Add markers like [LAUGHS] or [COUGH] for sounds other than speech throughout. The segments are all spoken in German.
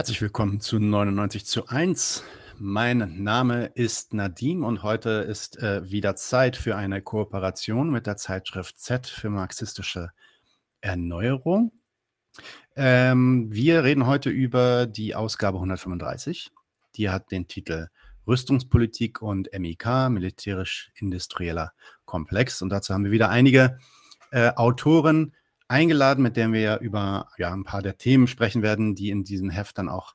Herzlich willkommen zu 99 zu 1. Mein Name ist Nadim und heute ist äh, wieder Zeit für eine Kooperation mit der Zeitschrift Z für marxistische Erneuerung. Ähm, wir reden heute über die Ausgabe 135. Die hat den Titel Rüstungspolitik und MIK, militärisch-industrieller Komplex. Und dazu haben wir wieder einige äh, Autoren eingeladen, mit denen wir über ja, ein paar der Themen sprechen werden, die in diesem Heft dann auch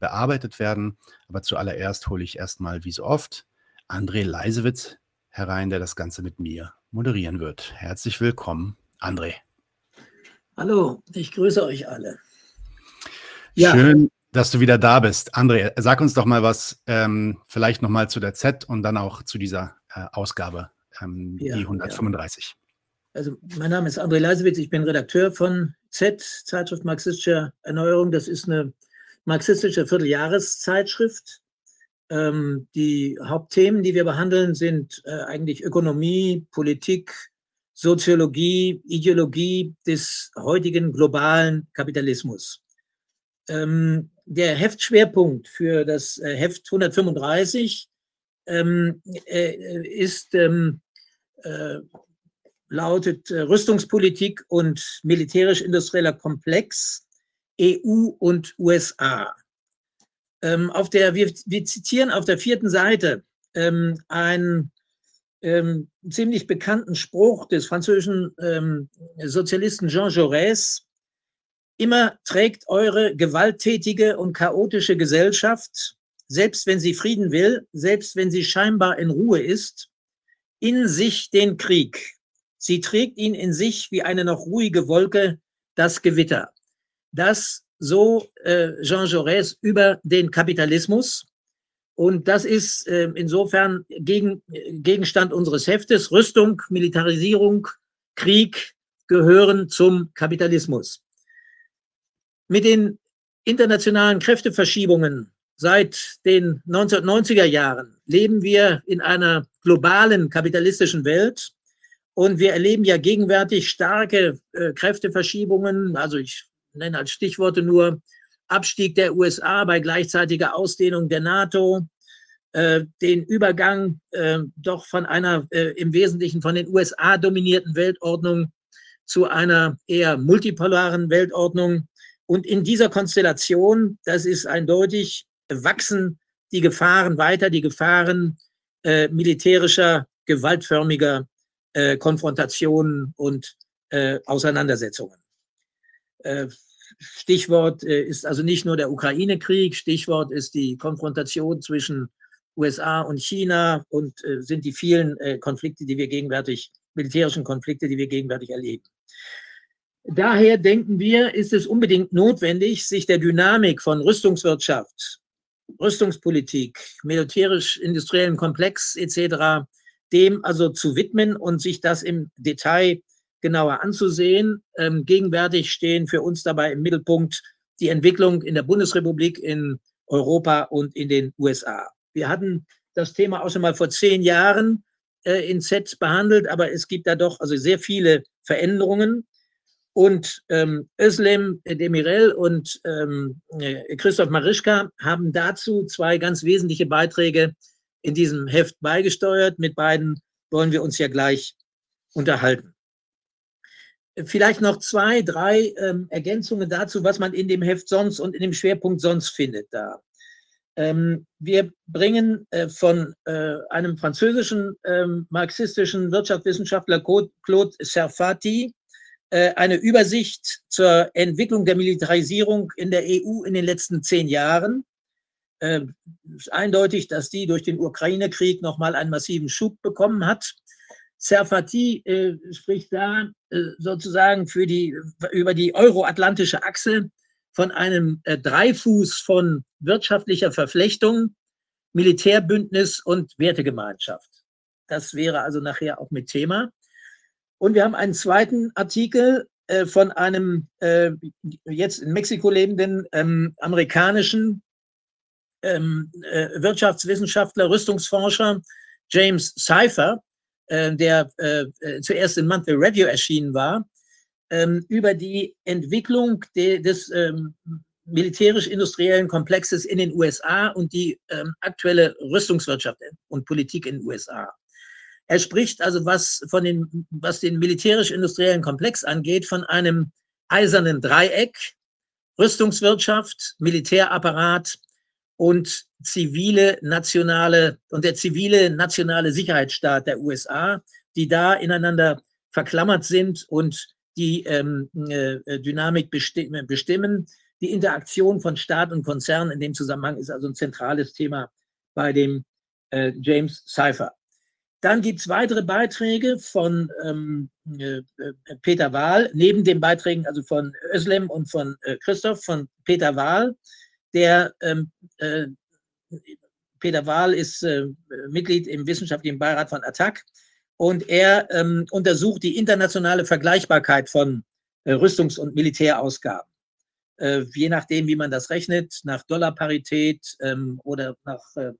bearbeitet werden. Aber zuallererst hole ich erstmal, wie so oft, André Leisewitz herein, der das Ganze mit mir moderieren wird. Herzlich willkommen, André. Hallo, ich grüße euch alle. Ja. Schön, dass du wieder da bist. André, sag uns doch mal was, ähm, vielleicht nochmal zu der Z und dann auch zu dieser äh, Ausgabe, ähm, ja, die 135. Ja. Also mein Name ist André Leisewitz, ich bin Redakteur von Z, Zeitschrift Marxistischer Erneuerung. Das ist eine marxistische Vierteljahreszeitschrift. Ähm, die Hauptthemen, die wir behandeln, sind äh, eigentlich Ökonomie, Politik, Soziologie, Ideologie des heutigen globalen Kapitalismus. Ähm, der Heftschwerpunkt für das äh, Heft 135 ähm, äh, ist ähm, äh, lautet äh, Rüstungspolitik und militärisch-industrieller Komplex EU und USA. Ähm, auf der, wir, wir, zitieren auf der vierten Seite ähm, einen ähm, ziemlich bekannten Spruch des französischen ähm, Sozialisten Jean Jaurès. Immer trägt eure gewalttätige und chaotische Gesellschaft, selbst wenn sie Frieden will, selbst wenn sie scheinbar in Ruhe ist, in sich den Krieg. Sie trägt ihn in sich wie eine noch ruhige Wolke, das Gewitter. Das so äh, Jean Jaurès über den Kapitalismus. Und das ist äh, insofern gegen, Gegenstand unseres Heftes. Rüstung, Militarisierung, Krieg gehören zum Kapitalismus. Mit den internationalen Kräfteverschiebungen seit den 1990er Jahren leben wir in einer globalen kapitalistischen Welt, und wir erleben ja gegenwärtig starke äh, Kräfteverschiebungen. Also ich nenne als Stichworte nur Abstieg der USA bei gleichzeitiger Ausdehnung der NATO, äh, den Übergang äh, doch von einer äh, im Wesentlichen von den USA dominierten Weltordnung zu einer eher multipolaren Weltordnung. Und in dieser Konstellation, das ist eindeutig, wachsen die Gefahren weiter, die Gefahren äh, militärischer, gewaltförmiger äh, Konfrontationen und äh, Auseinandersetzungen. Äh, Stichwort äh, ist also nicht nur der Ukraine-Krieg, Stichwort ist die Konfrontation zwischen USA und China und äh, sind die vielen äh, Konflikte, die wir gegenwärtig, militärischen Konflikte, die wir gegenwärtig erleben. Daher denken wir, ist es unbedingt notwendig, sich der Dynamik von Rüstungswirtschaft, Rüstungspolitik, militärisch-industriellen Komplex etc dem also zu widmen und sich das im Detail genauer anzusehen. Ähm, gegenwärtig stehen für uns dabei im Mittelpunkt die Entwicklung in der Bundesrepublik, in Europa und in den USA. Wir hatten das Thema auch schon mal vor zehn Jahren äh, in Z behandelt, aber es gibt da doch also sehr viele Veränderungen. Und ähm, Özlem Demirel und ähm, äh, Christoph Marischka haben dazu zwei ganz wesentliche Beiträge in diesem Heft beigesteuert. Mit beiden wollen wir uns ja gleich unterhalten. Vielleicht noch zwei, drei ähm, Ergänzungen dazu, was man in dem Heft sonst und in dem Schwerpunkt sonst findet da. Ähm, wir bringen äh, von äh, einem französischen ähm, marxistischen Wirtschaftswissenschaftler Claude Serfati äh, eine Übersicht zur Entwicklung der Militarisierung in der EU in den letzten zehn Jahren äh, ist eindeutig, dass die durch den Ukraine-Krieg nochmal einen massiven Schub bekommen hat. Serfati äh, spricht da äh, sozusagen für die, über die euroatlantische Achse von einem äh, Dreifuß von wirtschaftlicher Verflechtung, Militärbündnis und Wertegemeinschaft. Das wäre also nachher auch mit Thema. Und wir haben einen zweiten Artikel äh, von einem jetzt in Mexiko lebenden ähm, amerikanischen ähm, äh, Wirtschaftswissenschaftler, Rüstungsforscher James Cypher, äh, der äh, zuerst in Monthly Review erschienen war, ähm, über die Entwicklung de, des ähm, militärisch-industriellen Komplexes in den USA und die ähm, aktuelle Rüstungswirtschaft und Politik in den USA. Er spricht also, was, von den, was den militärisch-industriellen Komplex angeht, von einem eisernen Dreieck, Rüstungswirtschaft, Militärapparat und zivile nationale und der zivile nationale Sicherheitsstaat der USA, die da ineinander verklammert sind und die ähm, äh, Dynamik bestimmen. Die Interaktion von Staat und Konzern in dem Zusammenhang ist also ein zentrales Thema bei dem äh, James Cypher. Dann gibt es weitere Beiträge von ähm, äh, Peter Wahl, neben den Beiträgen also von Özlem und von äh, Christoph, von Peter Wahl, der ähm, äh, Peter Wahl ist äh, Mitglied im wissenschaftlichen Beirat von ATTAC und er ähm, untersucht die internationale Vergleichbarkeit von äh, Rüstungs- und Militärausgaben. Äh, je nachdem, wie man das rechnet, nach Dollarparität ähm, oder nach äh, äh,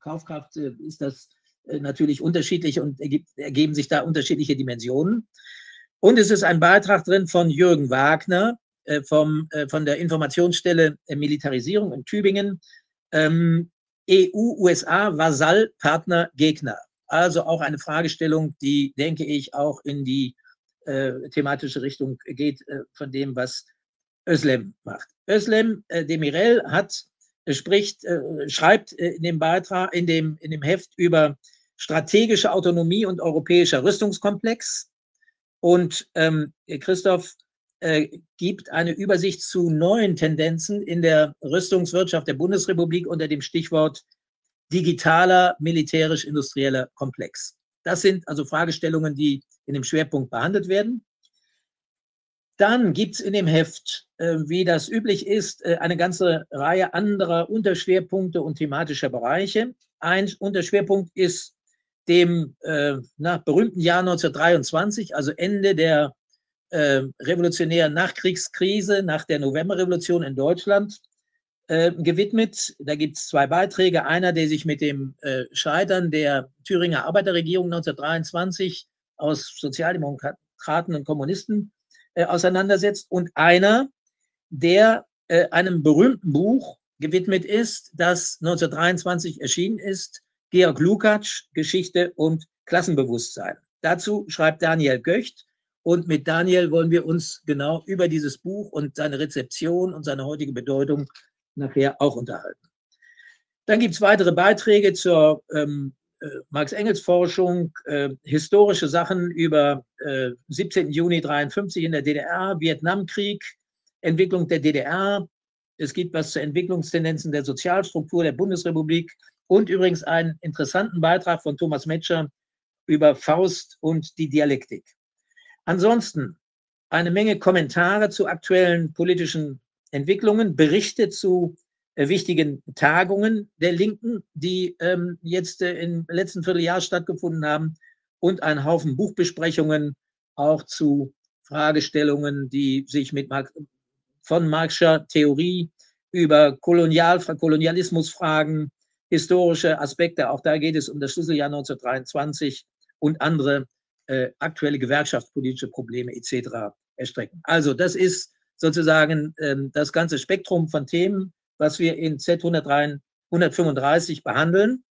Kaufkraft äh, ist das natürlich unterschiedlich und ergibt, ergeben sich da unterschiedliche Dimensionen. Und es ist ein Beitrag drin von Jürgen Wagner vom, von der Informationsstelle Militarisierung in Tübingen. Ähm, EU, USA, Vasall, Partner, Gegner. Also auch eine Fragestellung, die, denke ich, auch in die äh, thematische Richtung geht äh, von dem, was Özlem macht. Özlem äh, Demirel hat, äh, spricht, äh, schreibt äh, in dem Beitrag, in dem, in dem Heft über strategische Autonomie und europäischer Rüstungskomplex. Und ähm, Christoph äh, gibt eine Übersicht zu neuen Tendenzen in der Rüstungswirtschaft der Bundesrepublik unter dem Stichwort digitaler militärisch-industrieller Komplex. Das sind also Fragestellungen, die in dem Schwerpunkt behandelt werden. Dann gibt es in dem Heft, äh, wie das üblich ist, äh, eine ganze Reihe anderer Unterschwerpunkte und thematischer Bereiche. Ein Unterschwerpunkt ist dem äh, nach berühmten Jahr 1923, also Ende der äh, revolutionären Nachkriegskrise, nach der Novemberrevolution in Deutschland, äh, gewidmet. Da gibt es zwei Beiträge. Einer, der sich mit dem äh, Scheitern der Thüringer Arbeiterregierung 1923 aus Sozialdemokraten und Kommunisten äh, auseinandersetzt und einer, der äh, einem berühmten Buch gewidmet ist, das 1923 erschienen ist, Georg Lukacs, Geschichte und Klassenbewusstsein. Dazu schreibt Daniel Göcht und mit Daniel wollen wir uns genau über dieses Buch und seine Rezeption und seine heutige Bedeutung nachher auch unterhalten. Dann gibt es weitere Beiträge zur ähm, äh, Marx-Engels-Forschung, äh, historische Sachen über äh, 17. Juni 53 in der DDR, Vietnamkrieg, Entwicklung der DDR. Es gibt was zu Entwicklungstendenzen der Sozialstruktur der Bundesrepublik und übrigens einen interessanten Beitrag von Thomas Metscher über Faust und die Dialektik. Ansonsten eine Menge Kommentare zu aktuellen politischen Entwicklungen, Berichte zu äh, wichtigen Tagungen der Linken, die ähm, jetzt äh, im letzten Vierteljahr stattgefunden haben und ein Haufen Buchbesprechungen auch zu Fragestellungen, die sich mit Marx, von Marxischer Theorie über Kolonial, Kolonialismusfragen, historische Aspekte, auch da geht es um das Schlüsseljahr 1923 und andere äh, aktuelle gewerkschaftspolitische Probleme etc. erstrecken. Also das ist sozusagen ähm, das ganze Spektrum von Themen, was wir in Z135 behandeln.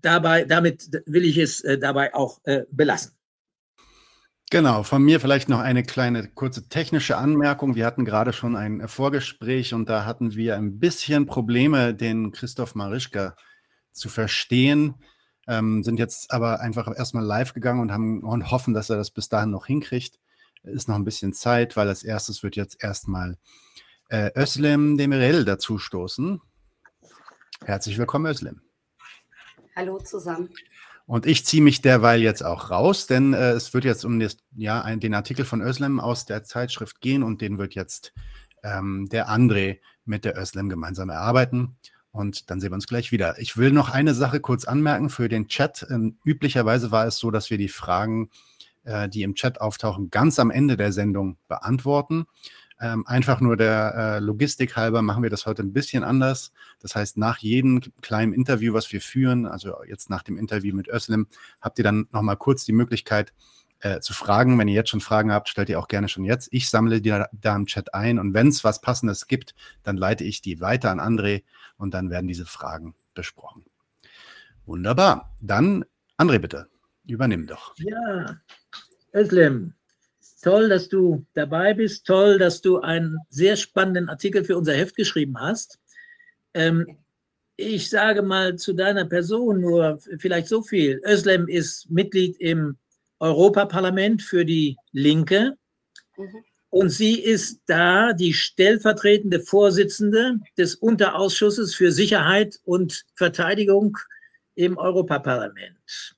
Dabei, damit will ich es äh, dabei auch äh, belassen. Genau, von mir vielleicht noch eine kleine kurze technische Anmerkung. Wir hatten gerade schon ein Vorgespräch und da hatten wir ein bisschen Probleme, den Christoph Marischka zu verstehen, ähm, sind jetzt aber einfach erstmal live gegangen und haben und hoffen, dass er das bis dahin noch hinkriegt ist noch ein bisschen Zeit, weil als erstes wird jetzt erstmal äh, Özlem Demirel dazu stoßen. Herzlich willkommen, Özlem. Hallo zusammen. Und ich ziehe mich derweil jetzt auch raus, denn äh, es wird jetzt um das, ja, ein, den Artikel von Özlem aus der Zeitschrift gehen und den wird jetzt ähm, der André mit der Özlem gemeinsam erarbeiten. Und dann sehen wir uns gleich wieder. Ich will noch eine Sache kurz anmerken für den Chat. Ähm, üblicherweise war es so, dass wir die Fragen äh, die im Chat auftauchen, ganz am Ende der Sendung beantworten. Ähm, einfach nur der äh, Logistik halber machen wir das heute ein bisschen anders. Das heißt, nach jedem kleinen Interview, was wir führen, also jetzt nach dem Interview mit Özlem, habt ihr dann nochmal kurz die Möglichkeit, äh, zu fragen. Wenn ihr jetzt schon Fragen habt, stellt ihr auch gerne schon jetzt. Ich sammle die da im Chat ein und wenn es was Passendes gibt, dann leite ich die weiter an André und dann werden diese Fragen besprochen. Wunderbar. Dann, André, bitte, übernimm doch. Ja, Özlem, toll, dass du dabei bist. Toll, dass du einen sehr spannenden Artikel für unser Heft geschrieben hast. Ähm, ich sage mal zu deiner Person nur vielleicht so viel. Özlem ist Mitglied im Europaparlament für die Linke. Mhm. Und sie ist da die stellvertretende Vorsitzende des Unterausschusses für Sicherheit und Verteidigung im Europaparlament.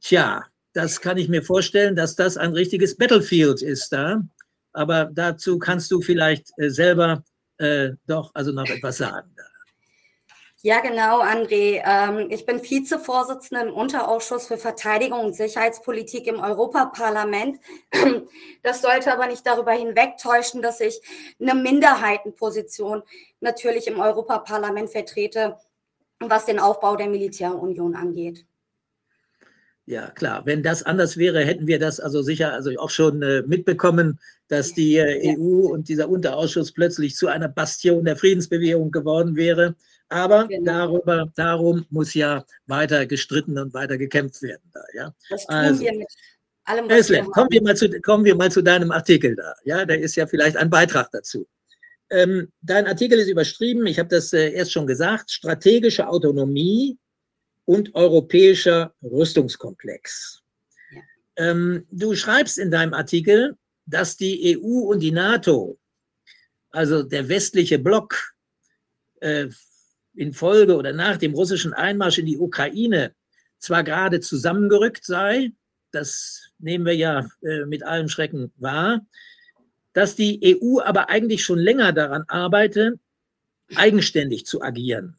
Tja, das kann ich mir vorstellen, dass das ein richtiges Battlefield ist da. Aber dazu kannst du vielleicht äh, selber äh, doch also noch etwas sagen. Ja, genau, André. Ähm, ich bin Vizevorsitzende im Unterausschuss für Verteidigung und Sicherheitspolitik im Europaparlament. [CLEARS THROAT] Das sollte aber nicht darüber hinwegtäuschen, dass ich eine Minderheitenposition natürlich im Europaparlament vertrete, was den Aufbau der Militärunion angeht. Ja, klar. Wenn das anders wäre, hätten wir das also sicher also auch schon äh, mitbekommen, dass die äh, EU und dieser Unterausschuss plötzlich zu einer Bastion der Friedensbewegung geworden wäre. Aber genau. darüber, darum muss ja weiter gestritten und weiter gekämpft werden. Da, ja? Das tun also, wir mit allem, was wir kommen, wir mal zu, kommen wir mal zu deinem Artikel da. Ja, da ist ja vielleicht ein Beitrag dazu. Ähm, dein Artikel ist überschrieben, ich habe das äh, erst schon gesagt, strategische Autonomie und europäischer Rüstungskomplex. Ja. Ähm, du schreibst in deinem Artikel, dass die EU und die NATO, also der westliche Block, äh, infolge oder nach dem russischen Einmarsch in die Ukraine zwar gerade zusammengerückt sei, das nehmen wir ja äh, mit allem Schrecken wahr, dass die EU aber eigentlich schon länger daran arbeite, eigenständig zu agieren.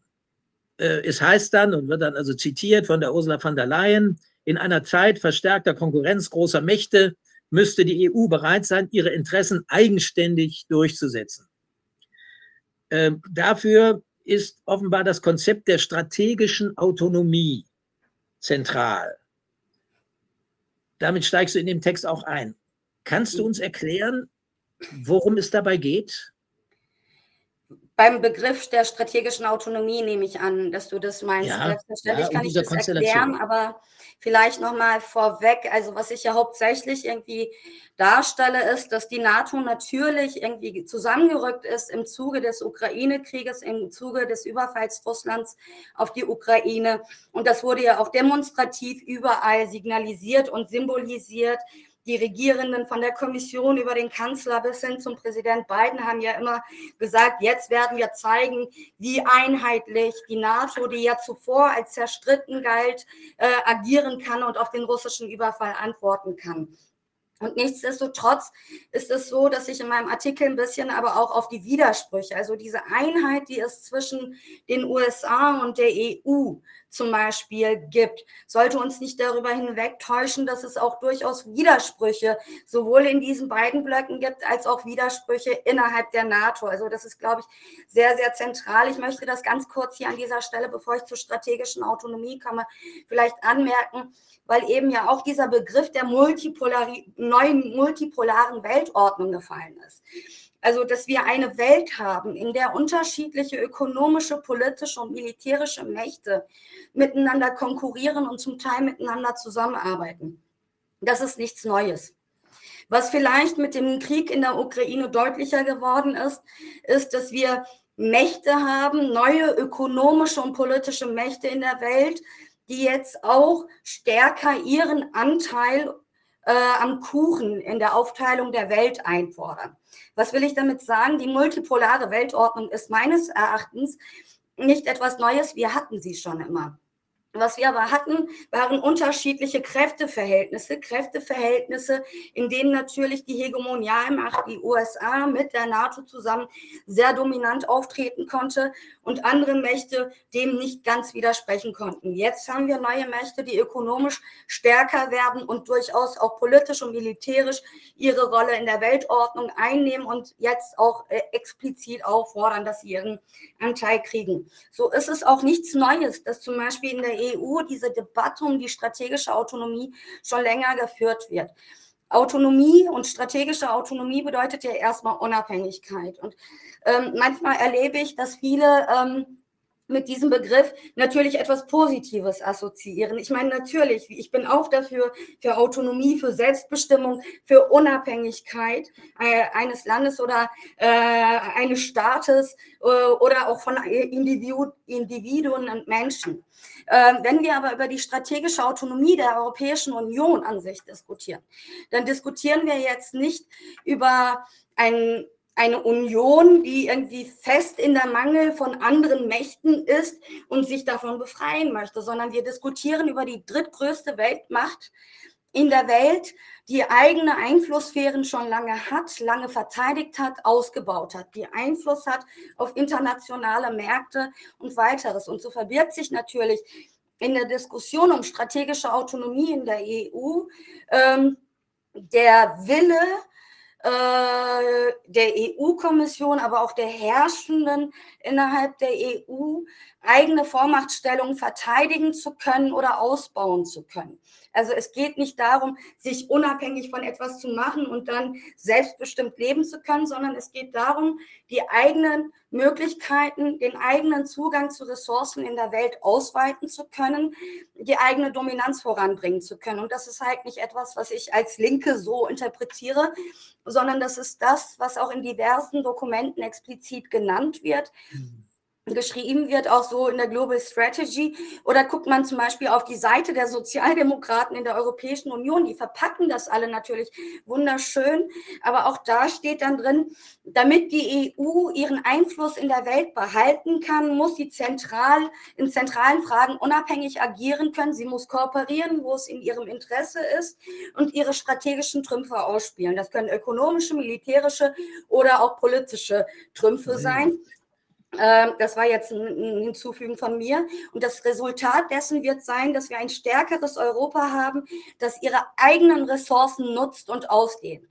Äh, es heißt dann und wird dann also zitiert von der Ursula von der Leyen, in einer Zeit verstärkter Konkurrenz großer Mächte müsste die EU bereit sein, ihre Interessen eigenständig durchzusetzen. Äh, dafür ist offenbar das Konzept der strategischen Autonomie zentral. Damit steigst du in dem Text auch ein. Kannst du uns erklären, worum es dabei geht? Beim Begriff der strategischen Autonomie nehme ich an, dass du das meinst. Ja, Selbstverständlich ja, kann ich das erklären, aber vielleicht nochmal vorweg. Also was ich ja hauptsächlich irgendwie darstelle, ist, dass die NATO natürlich irgendwie zusammengerückt ist im Zuge des Ukraine-Krieges, im Zuge des Überfalls Russlands auf die Ukraine. Und das wurde ja auch demonstrativ überall signalisiert und symbolisiert die Regierenden von der Kommission über den Kanzler bis hin zum Präsident Biden haben ja immer gesagt, jetzt werden wir zeigen, wie einheitlich die NATO, die ja zuvor als zerstritten galt, äh, agieren kann und auf den russischen Überfall antworten kann. Und nichtsdestotrotz ist es so, dass ich in meinem Artikel ein bisschen aber auch auf die Widersprüche, also diese Einheit, die es zwischen den USA und der EU zum Beispiel gibt, sollte uns nicht darüber hinwegtäuschen, dass es auch durchaus Widersprüche sowohl in diesen beiden Blöcken gibt, als auch Widersprüche innerhalb der NATO. Also das ist, glaube ich, sehr, sehr zentral. Ich möchte das ganz kurz hier an dieser Stelle, bevor ich zur strategischen Autonomie komme, vielleicht anmerken, weil eben ja auch dieser Begriff der Multipolari neuen multipolaren Weltordnung gefallen ist. Also, dass wir eine Welt haben, in der unterschiedliche ökonomische, politische und militärische Mächte miteinander konkurrieren und zum Teil miteinander zusammenarbeiten. Das ist nichts Neues. Was vielleicht mit dem Krieg in der Ukraine deutlicher geworden ist, ist, dass wir Mächte haben, neue ökonomische und politische Mächte in der Welt, die jetzt auch stärker ihren Anteil äh, am Kuchen in der Aufteilung der Welt einfordern. Was will ich damit sagen? Die multipolare Weltordnung ist meines Erachtens nicht etwas Neues, wir hatten sie schon immer. Was wir aber hatten, waren unterschiedliche Kräfteverhältnisse, Kräfteverhältnisse, in denen natürlich die Hegemonialmacht, die USA mit der NATO zusammen sehr dominant auftreten konnte und andere Mächte dem nicht ganz widersprechen konnten. Jetzt haben wir neue Mächte, die ökonomisch stärker werden und durchaus auch politisch und militärisch ihre Rolle in der Weltordnung einnehmen und jetzt auch äh, explizit auffordern, dass sie ihren Anteil kriegen. So ist es auch nichts Neues, dass zum Beispiel in der EU diese Debatte um die strategische Autonomie schon länger geführt wird. Autonomie und strategische Autonomie bedeutet ja erstmal Unabhängigkeit. Und ähm, manchmal erlebe ich, dass viele ähm, mit diesem Begriff natürlich etwas Positives assoziieren. Ich meine, natürlich, ich bin auch dafür, für Autonomie, für Selbstbestimmung, für Unabhängigkeit äh, eines Landes oder äh, eines Staates äh, oder auch von Individu Individuen und Menschen. Ähm, wenn wir aber über die strategische Autonomie der Europäischen Union an sich diskutieren, dann diskutieren wir jetzt nicht über ein eine Union, die irgendwie fest in der Mangel von anderen Mächten ist und sich davon befreien möchte, sondern wir diskutieren über die drittgrößte Weltmacht in der Welt, die eigene Einflusssphären schon lange hat, lange verteidigt hat, ausgebaut hat, die Einfluss hat auf internationale Märkte und weiteres. Und so verbirgt sich natürlich in der Diskussion um strategische Autonomie in der EU ähm, der Wille, der EU-Kommission, aber auch der Herrschenden innerhalb der EU eigene Vormachtstellungen verteidigen zu können oder ausbauen zu können. Also es geht nicht darum, sich unabhängig von etwas zu machen und dann selbstbestimmt leben zu können, sondern es geht darum, die eigenen Möglichkeiten, den eigenen Zugang zu Ressourcen in der Welt ausweiten zu können, die eigene Dominanz voranbringen zu können. Und das ist halt nicht etwas, was ich als Linke so interpretiere, sondern das ist das, was auch in diversen Dokumenten explizit genannt wird. Mhm geschrieben wird, auch so in der Global Strategy. Oder guckt man zum Beispiel auf die Seite der Sozialdemokraten in der Europäischen Union, die verpacken das alle natürlich wunderschön. Aber auch da steht dann drin, damit die EU ihren Einfluss in der Welt behalten kann, muss sie zentral, in zentralen Fragen unabhängig agieren können. Sie muss kooperieren, wo es in ihrem Interesse ist und ihre strategischen Trümpfe ausspielen. Das können ökonomische, militärische oder auch politische Trümpfe sein. Ähm, das war jetzt ein Hinzufügen von mir. Und das Resultat dessen wird sein, dass wir ein stärkeres Europa haben, das ihre eigenen Ressourcen nutzt und ausdehnt.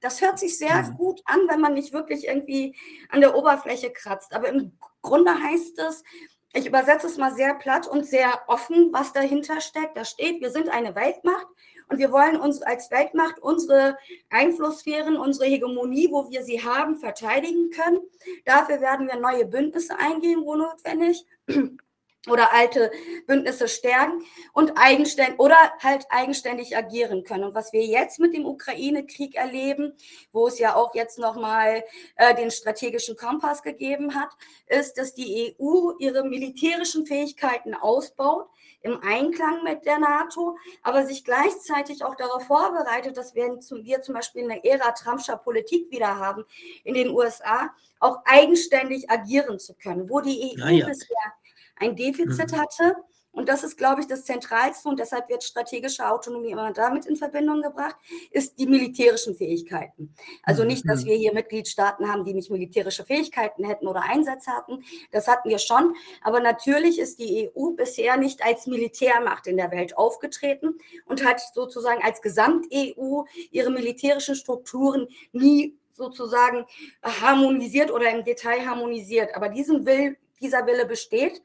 Das hört sich sehr mhm. gut an, wenn man nicht wirklich irgendwie an der Oberfläche kratzt. Aber im Grunde heißt es, ich übersetze es mal sehr platt und sehr offen, was dahinter steckt. Da steht, wir sind eine Weltmacht und wir wollen uns als Weltmacht unsere Einflusssphären, unsere Hegemonie, wo wir sie haben, verteidigen können. Dafür werden wir neue Bündnisse eingehen, wo notwendig [CLEARS THROAT] oder alte Bündnisse stärken und eigenständig oder halt eigenständig agieren können. Und was wir jetzt mit dem Ukraine-Krieg erleben, wo es ja auch jetzt nochmal äh, den strategischen Kompass gegeben hat, ist, dass die EU ihre militärischen Fähigkeiten ausbaut im Einklang mit der NATO, aber sich gleichzeitig auch darauf vorbereitet, dass wir, wir zum Beispiel eine Ära Trumpscher Politik wieder haben in den USA, auch eigenständig agieren zu können, wo die EU ja. bisher ein Defizit mhm. hatte. Und das ist, glaube ich, das Zentralste und deshalb wird strategische Autonomie immer damit in Verbindung gebracht, ist die militärischen Fähigkeiten. Also nicht, dass mhm. wir hier Mitgliedstaaten haben, die nicht militärische Fähigkeiten hätten oder Einsätze hatten. Das hatten wir schon. Aber natürlich ist die EU bisher nicht als Militärmacht in der Welt aufgetreten und hat sozusagen als Gesamt-EU ihre militärischen Strukturen nie sozusagen harmonisiert oder im Detail harmonisiert. Aber diesen Will, dieser Wille besteht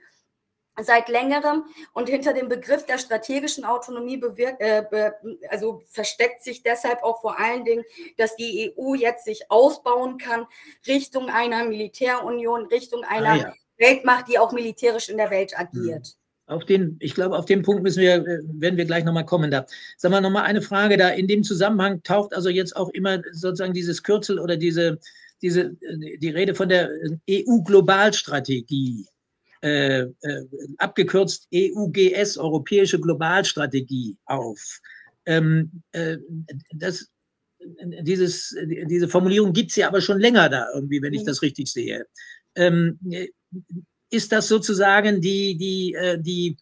seit längerem und hinter dem Begriff der strategischen Autonomie bewirkt, äh, be, also versteckt sich deshalb auch vor allen Dingen, dass die EU jetzt sich ausbauen kann Richtung einer Militärunion, Richtung einer ah, ja. Weltmacht, die auch militärisch in der Welt agiert. Mhm. Auf den, ich glaube, auf den Punkt müssen wir, äh, werden wir gleich nochmal kommen. Da sagen wir nochmal eine Frage da. In dem Zusammenhang taucht also jetzt auch immer sozusagen dieses Kürzel oder diese, diese, äh, die Rede von der EU-Globalstrategie äh, äh, abgekürzt EUGS, Europäische Globalstrategie, auf. Ähm, äh, das, dieses, diese Formulierung gibt es ja aber schon länger da irgendwie, wenn ich das richtig sehe. Ähm, ist das sozusagen die, die, äh, die,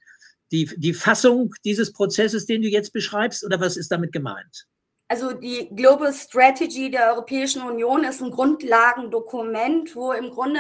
die, die Fassung dieses Prozesses, den du jetzt beschreibst, oder was ist damit gemeint? Also die Global Strategy der Europäischen Union ist ein Grundlagendokument, wo im Grunde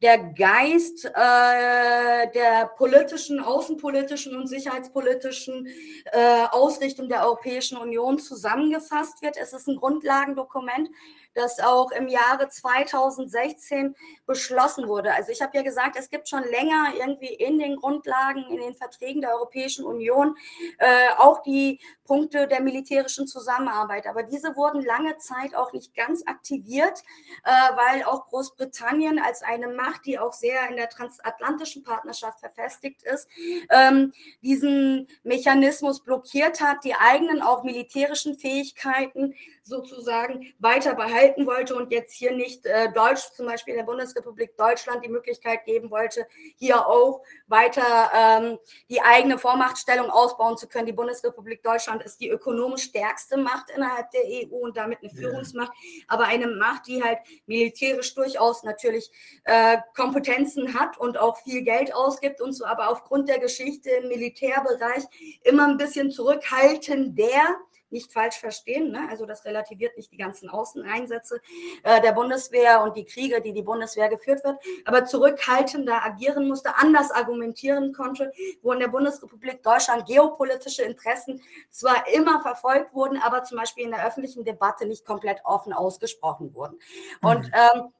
der Geist äh, der politischen, außenpolitischen und sicherheitspolitischen äh, Ausrichtung der Europäischen Union zusammengefasst wird. Es ist ein Grundlagendokument, das auch im Jahre 2016 beschlossen wurde. Also ich habe ja gesagt, es gibt schon länger irgendwie in den Grundlagen, in den Verträgen der Europäischen Union äh, auch die Punkte der militärischen Zusammenarbeit. Aber diese wurden lange Zeit auch nicht ganz aktiviert, äh, weil auch Großbritannien als eine Macht, die auch sehr in der transatlantischen Partnerschaft verfestigt ist, ähm, diesen Mechanismus blockiert hat, die eigenen auch militärischen Fähigkeiten sozusagen weiter behalten wollte und jetzt hier nicht äh, Deutsch, zum Beispiel der Bundesrepublik Deutschland, die Möglichkeit geben wollte, hier auch weiter ähm, die eigene Vormachtstellung ausbauen zu können. Die Bundesrepublik Deutschland ist die ökonomisch stärkste Macht innerhalb der EU und damit eine Führungsmacht, ja. aber eine Macht, die halt militärisch durchaus natürlich äh, Kompetenzen hat und auch viel Geld ausgibt und so, aber aufgrund der Geschichte im Militärbereich immer ein bisschen zurückhaltender nicht falsch verstehen. Ne? Also das relativiert nicht die ganzen Außeneinsätze äh, der Bundeswehr und die Kriege, die die Bundeswehr geführt wird, aber zurückhaltender agieren musste, anders argumentieren konnte, wo in der Bundesrepublik Deutschland geopolitische Interessen zwar immer verfolgt wurden, aber zum Beispiel in der öffentlichen Debatte nicht komplett offen ausgesprochen wurden. Und mhm. ähm,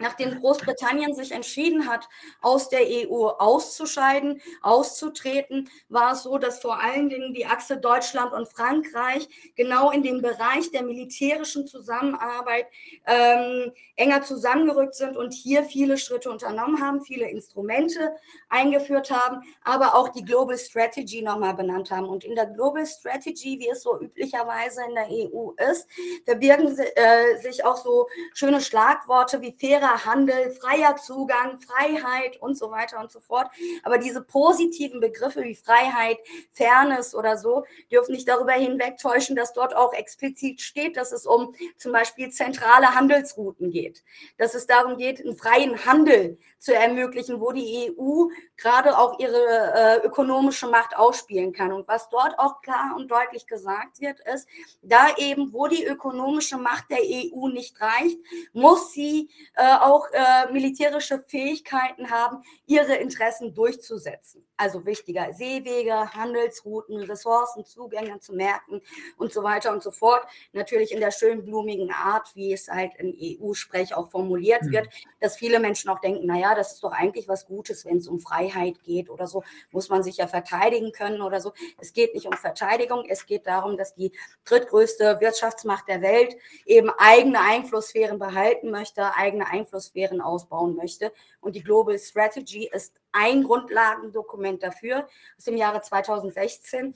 Nachdem Großbritannien sich entschieden hat, aus der EU auszuscheiden, auszutreten, war es so, dass vor allen Dingen die Achse Deutschland und Frankreich genau in dem Bereich der militärischen Zusammenarbeit ähm, enger zusammengerückt sind und hier viele Schritte unternommen haben, viele Instrumente eingeführt haben, aber auch die Global Strategy nochmal benannt haben. Und in der Global Strategy, wie es so üblicherweise in der EU ist, verbirgen äh, sich auch so schöne Schlagworte wie faire fairer Handel, freier Zugang, Freiheit und so weiter und so fort. Aber diese positiven Begriffe wie Freiheit, Fairness oder so dürfen nicht darüber hinwegtäuschen, dass dort auch explizit steht, dass es um zum Beispiel zentrale Handelsrouten geht, dass es darum geht, einen freien Handel zu ermöglichen, wo die EU gerade auch ihre äh, ökonomische Macht ausspielen kann. Und was dort auch klar und deutlich gesagt wird, ist, da eben, wo die ökonomische Macht der EU nicht reicht, muss sie äh, auch äh, militärische Fähigkeiten haben, ihre Interessen durchzusetzen. Also wichtiger Seewege, Handelsrouten, Ressourcenzugänge zu Märkten und so weiter und so fort. Natürlich in der schön blumigen Art, wie es halt in EU-Sprech auch formuliert mhm. wird, dass viele Menschen auch denken, naja, das ist doch eigentlich was Gutes, wenn es um Freiheit geht oder so, muss man sich ja verteidigen können oder so. Es geht nicht um Verteidigung, es geht darum, dass die drittgrößte Wirtschaftsmacht der Welt eben eigene Einflusssphären behalten möchte, eigene Einflusssphären ausbauen möchte. Und die Global Strategy ist ein Grundlagendokument dafür aus dem Jahre 2016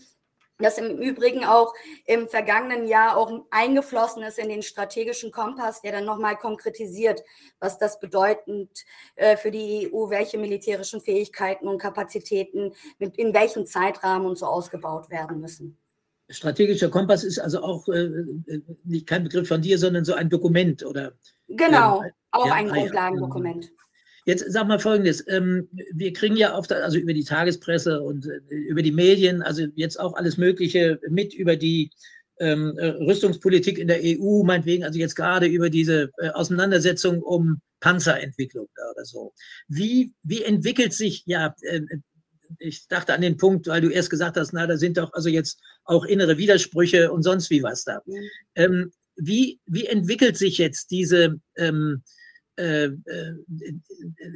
das im Übrigen auch im vergangenen Jahr auch eingeflossen ist in den strategischen Kompass, der dann nochmal konkretisiert, was das bedeutend äh, für die EU, welche militärischen Fähigkeiten und Kapazitäten mit, in welchem Zeitrahmen und so ausgebaut werden müssen. Strategischer Kompass ist also auch äh, äh nicht kein Begriff von dir, sondern so ein Dokument, oder? Genau, ähm, auch ja, ein ah Grundlagendokument. Jetzt sag mal Folgendes, ähm, wir kriegen ja oft, also über die Tagespresse und äh, über die Medien, also jetzt auch alles Mögliche mit über die ähm, äh, Rüstungspolitik in der EU, meinetwegen, also jetzt gerade über diese äh, Auseinandersetzung um Panzerentwicklung oder so. Wie, wie entwickelt sich, ja, äh, ich dachte an den Punkt, weil du erst gesagt hast, na, da sind doch also jetzt auch innere Widersprüche und sonst wie was da. Mhm. Ähm, wie, wie entwickelt sich jetzt diese, ähm, äh, äh,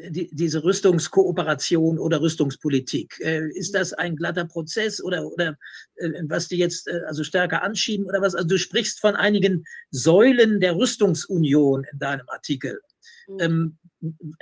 die, diese Rüstungskooperation oder Rüstungspolitik? Äh, ist das ein glatter Prozess oder, oder äh, was die jetzt äh, also stärker anschieben oder was? Also du sprichst von einigen Säulen der Rüstungsunion in deinem Artikel. Mhm. Ähm,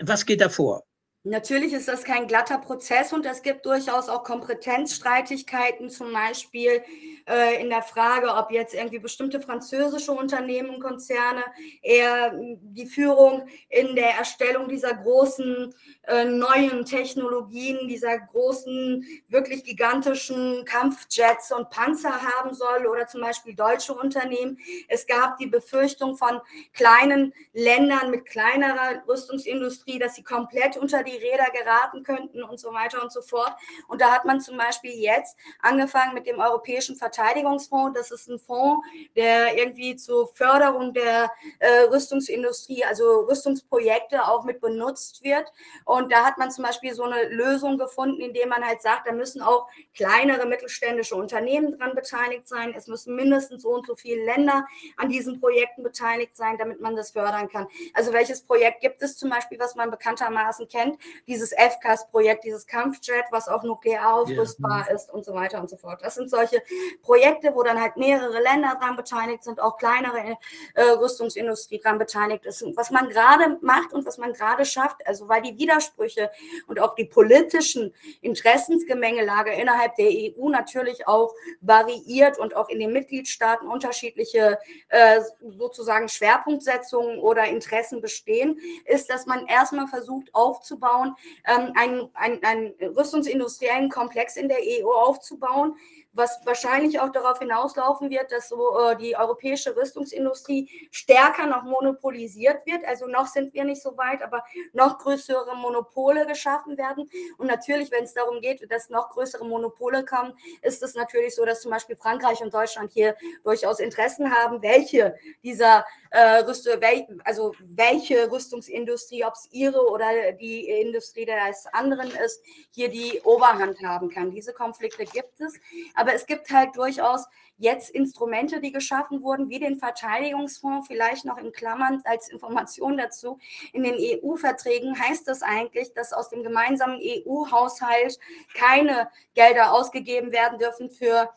was geht da vor? Natürlich ist das kein glatter Prozess und es gibt durchaus auch Kompetenzstreitigkeiten, zum Beispiel äh, in der Frage, ob jetzt irgendwie bestimmte französische Unternehmen und Konzerne eher hm, die Führung in der Erstellung dieser großen äh, neuen Technologien, dieser großen, wirklich gigantischen Kampfjets und Panzer haben soll oder zum Beispiel deutsche Unternehmen. Es gab die Befürchtung von kleinen Ländern mit kleinerer Rüstungsindustrie, dass sie komplett unter die die Räder geraten könnten und so weiter und so fort. Und da hat man zum Beispiel jetzt angefangen mit dem Europäischen Verteidigungsfonds. Das ist ein Fonds, der irgendwie zur Förderung der äh, Rüstungsindustrie, also Rüstungsprojekte auch mit benutzt wird. Und da hat man zum Beispiel so eine Lösung gefunden, indem man halt sagt, da müssen auch kleinere mittelständische Unternehmen dran beteiligt sein. Es müssen mindestens so und so viele Länder an diesen Projekten beteiligt sein, damit man das fördern kann. Also welches Projekt gibt es zum Beispiel, was man bekanntermaßen kennt? Dieses FCAS-Projekt, dieses Kampfjet, was auch nuklear aufrüstbar ja. ist und so weiter und so fort. Das sind solche Projekte, wo dann halt mehrere Länder dran beteiligt sind, auch kleinere äh, Rüstungsindustrie dran beteiligt ist. Und was man gerade macht und was man gerade schafft, also weil die Widersprüche und auch die politischen Interessensgemengelage innerhalb der EU natürlich auch variiert und auch in den Mitgliedstaaten unterschiedliche äh, sozusagen Schwerpunktsetzungen oder Interessen bestehen, ist, dass man erstmal versucht aufzubauen, ähm, einen, einen, einen rüstungsindustriellen Komplex in der EU aufzubauen, was wahrscheinlich auch darauf hinauslaufen wird, dass so äh, die europäische Rüstungsindustrie stärker noch monopolisiert wird. Also noch sind wir nicht so weit, aber noch größere Monopole geschaffen werden. Und natürlich, wenn es darum geht, dass noch größere Monopole kommen, ist es natürlich so, dass zum Beispiel Frankreich und Deutschland hier durchaus Interessen haben, welche dieser also welche Rüstungsindustrie, ob es ihre oder die Industrie des anderen ist, hier die Oberhand haben kann. Diese Konflikte gibt es. Aber es gibt halt durchaus jetzt Instrumente, die geschaffen wurden, wie den Verteidigungsfonds, vielleicht noch in Klammern als Information dazu. In den EU-Verträgen heißt das eigentlich, dass aus dem gemeinsamen EU-Haushalt keine Gelder ausgegeben werden dürfen für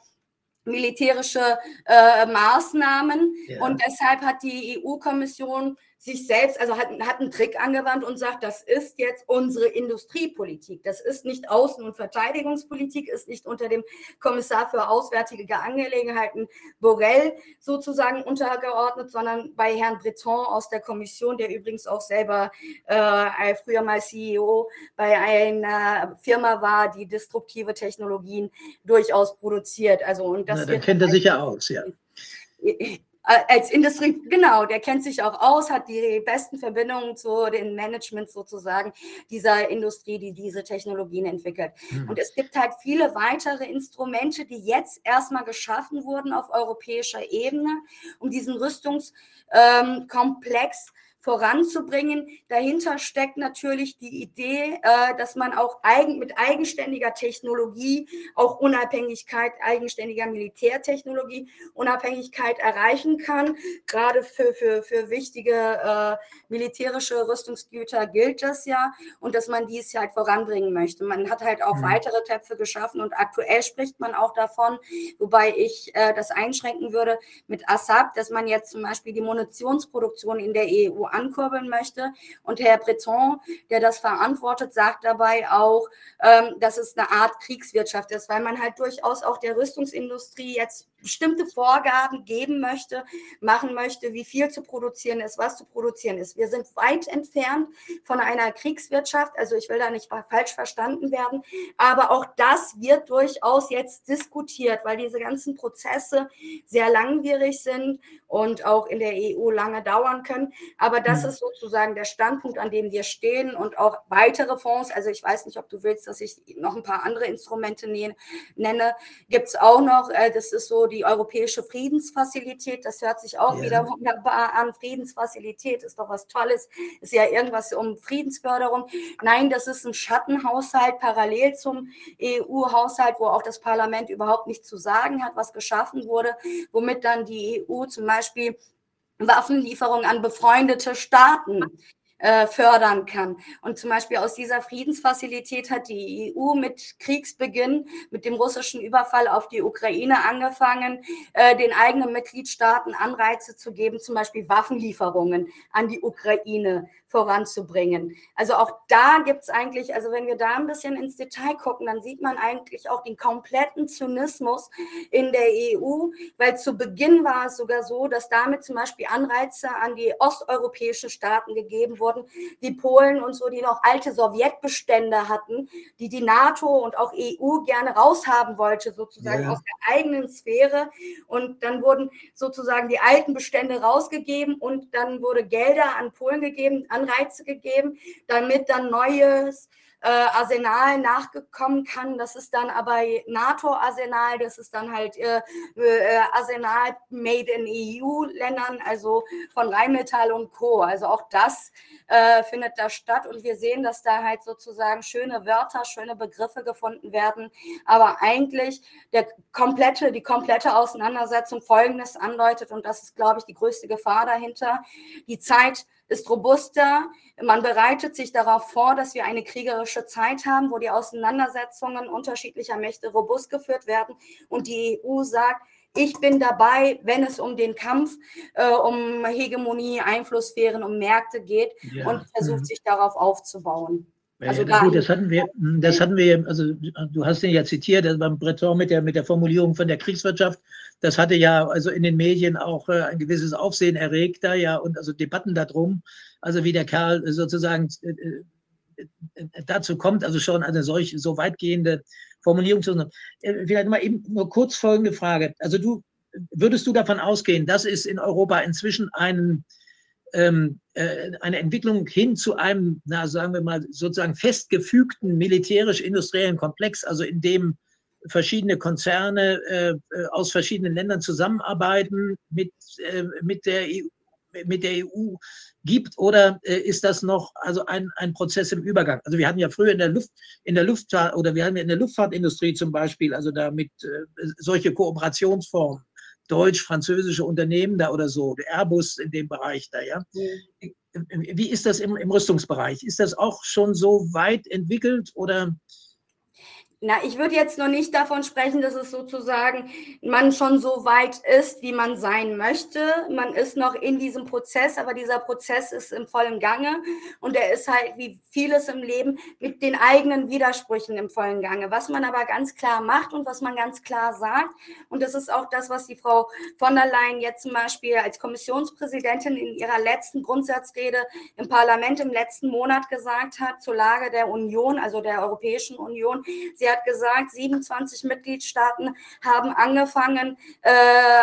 militärische äh, Maßnahmen. Ja. Und deshalb hat die EU-Kommission sich selbst, also hat, hat einen Trick angewandt und sagt, das ist jetzt unsere Industriepolitik. Das ist nicht Außen- und Verteidigungspolitik, ist nicht unter dem Kommissar für Auswärtige Angelegenheiten Borrell sozusagen untergeordnet, sondern bei Herrn Breton aus der Kommission, der übrigens auch selber äh, früher mal CEO bei einer Firma war, die destruktive Technologien durchaus produziert. Also und das Na, dann kennt er sich ja aus, ja. [LAUGHS] Äh, als Industrie, genau, der kennt sich auch aus, hat die besten Verbindungen zu den Management sozusagen dieser Industrie, die diese Technologien entwickelt. Mhm. Und es gibt halt viele weitere Instrumente, die jetzt erstmal geschaffen wurden auf europäischer Ebene, um diesen Rüstungskomplex ähm, voranzubringen. Dahinter steckt natürlich die Idee, äh, dass man auch eigen, mit eigenständiger Technologie, auch Unabhängigkeit, eigenständiger Militärtechnologie, Unabhängigkeit erreichen kann. Gerade für, für, für wichtige äh, militärische Rüstungsgüter gilt das ja und dass man dies halt voranbringen möchte. Man hat halt auch mhm. weitere Töpfe geschaffen und aktuell spricht man auch davon, wobei ich äh, das einschränken würde mit ASAP, dass man jetzt zum Beispiel die Munitionsproduktion in der EU ankurbeln möchte. Und Herr Breton, der das verantwortet, sagt dabei auch, ähm, dass es eine Art Kriegswirtschaft ist, weil man halt durchaus auch der Rüstungsindustrie jetzt bestimmte Vorgaben geben möchte, machen möchte, wie viel zu produzieren ist, was zu produzieren ist. Wir sind weit entfernt von einer Kriegswirtschaft, also ich will da nicht falsch verstanden werden, aber auch das wird durchaus jetzt diskutiert, weil diese ganzen Prozesse sehr langwierig sind und auch in der EU lange dauern können. Aber das mhm. ist sozusagen der Standpunkt, an dem wir stehen und auch weitere Fonds. Also ich weiß nicht, ob du willst, dass ich noch ein paar andere Instrumente nenne. Gibt es auch noch. Äh, das ist so die Europäische Friedensfazilität. Das hört sich auch ja. wieder wunderbar an. Friedensfazilität ist doch was Tolles. Ist ja irgendwas um Friedensförderung. Nein, das ist ein Schattenhaushalt parallel zum EU-Haushalt, wo auch das Parlament überhaupt nichts zu sagen hat, was geschaffen wurde, womit dann die EU zum Beispiel Waffenlieferungen an befreundete Staaten äh, fördern kann. Und zum Beispiel aus dieser Friedensfazilität hat die EU mit Kriegsbeginn, mit dem russischen Überfall auf die Ukraine angefangen, äh, den eigenen Mitgliedstaaten Anreize zu geben, zum Beispiel Waffenlieferungen an die Ukraine voranzubringen. Also auch da gibt es eigentlich, also wenn wir da ein bisschen ins Detail gucken, dann sieht man eigentlich auch den kompletten Zynismus in der EU, weil zu Beginn war es sogar so, dass damit zum Beispiel Anreize an die osteuropäischen Staaten gegeben wurden, wie Polen und so, die noch alte Sowjetbestände hatten, die die NATO und auch EU gerne raushaben wollte, sozusagen ja. aus der eigenen Sphäre. Und dann wurden sozusagen die alten Bestände rausgegeben und dann wurde Gelder an Polen gegeben, Anreize gegeben, damit dann neues Arsenal nachgekommen kann. Das ist dann aber NATO-Arsenal, das ist dann halt äh, äh Arsenal made in EU-Ländern, also von Rheinmetall und Co. Also auch das äh, findet da statt und wir sehen, dass da halt sozusagen schöne Wörter, schöne Begriffe gefunden werden, aber eigentlich der komplette, die komplette Auseinandersetzung Folgendes andeutet und das ist, glaube ich, die größte Gefahr dahinter. Die Zeit ist robuster. Man bereitet sich darauf vor, dass wir eine kriegerische Zeit haben, wo die Auseinandersetzungen unterschiedlicher Mächte robust geführt werden. Und die EU sagt, ich bin dabei, wenn es um den Kampf äh, um Hegemonie, Einflusssphären, um Märkte geht ja. und versucht mhm. sich darauf aufzubauen. Also ja, gut, das hatten wir, [LAUGHS] das hatten wir, also du hast den ja zitiert, also beim Breton mit der, mit der Formulierung von der Kriegswirtschaft, das hatte ja also in den Medien auch äh, ein gewisses Aufsehen erregt da ja und also Debatten darum, also wie der Kerl sozusagen äh, äh, dazu kommt, also schon eine solch so weitgehende Formulierung zu äh, Vielleicht mal eben nur kurz folgende Frage. Also du würdest du davon ausgehen, dass es in Europa inzwischen einen ähm, äh, eine Entwicklung hin zu einem, na, sagen wir mal, sozusagen festgefügten militärisch-industriellen Komplex, also in dem verschiedene Konzerne äh, äh aus verschiedenen Ländern zusammenarbeiten mit, äh, mit, der EU, mit der EU gibt oder äh, ist das noch also ein, ein Prozess im Übergang? Also wir hatten ja früher in der Luft, in der Luftfahrt oder wir haben ja in der Luftfahrtindustrie zum Beispiel, also damit äh, solche Kooperationsformen deutsch-französische Unternehmen da oder so, Airbus in dem Bereich da, ja. Wie ist das im, im Rüstungsbereich? Ist das auch schon so weit entwickelt oder na, ich würde jetzt noch nicht davon sprechen, dass es sozusagen man schon so weit ist, wie man sein möchte. Man ist noch in diesem Prozess, aber dieser Prozess ist im vollen Gange und er ist halt wie vieles im Leben mit den eigenen Widersprüchen im vollen Gange. Was man aber ganz klar macht und was man ganz klar sagt, und das ist auch das, was die Frau von der Leyen jetzt zum Beispiel als Kommissionspräsidentin in ihrer letzten Grundsatzrede im Parlament im letzten Monat gesagt hat zur Lage der Union, also der Europäischen Union. Sie Sie hat gesagt, 27 Mitgliedstaaten haben angefangen, äh,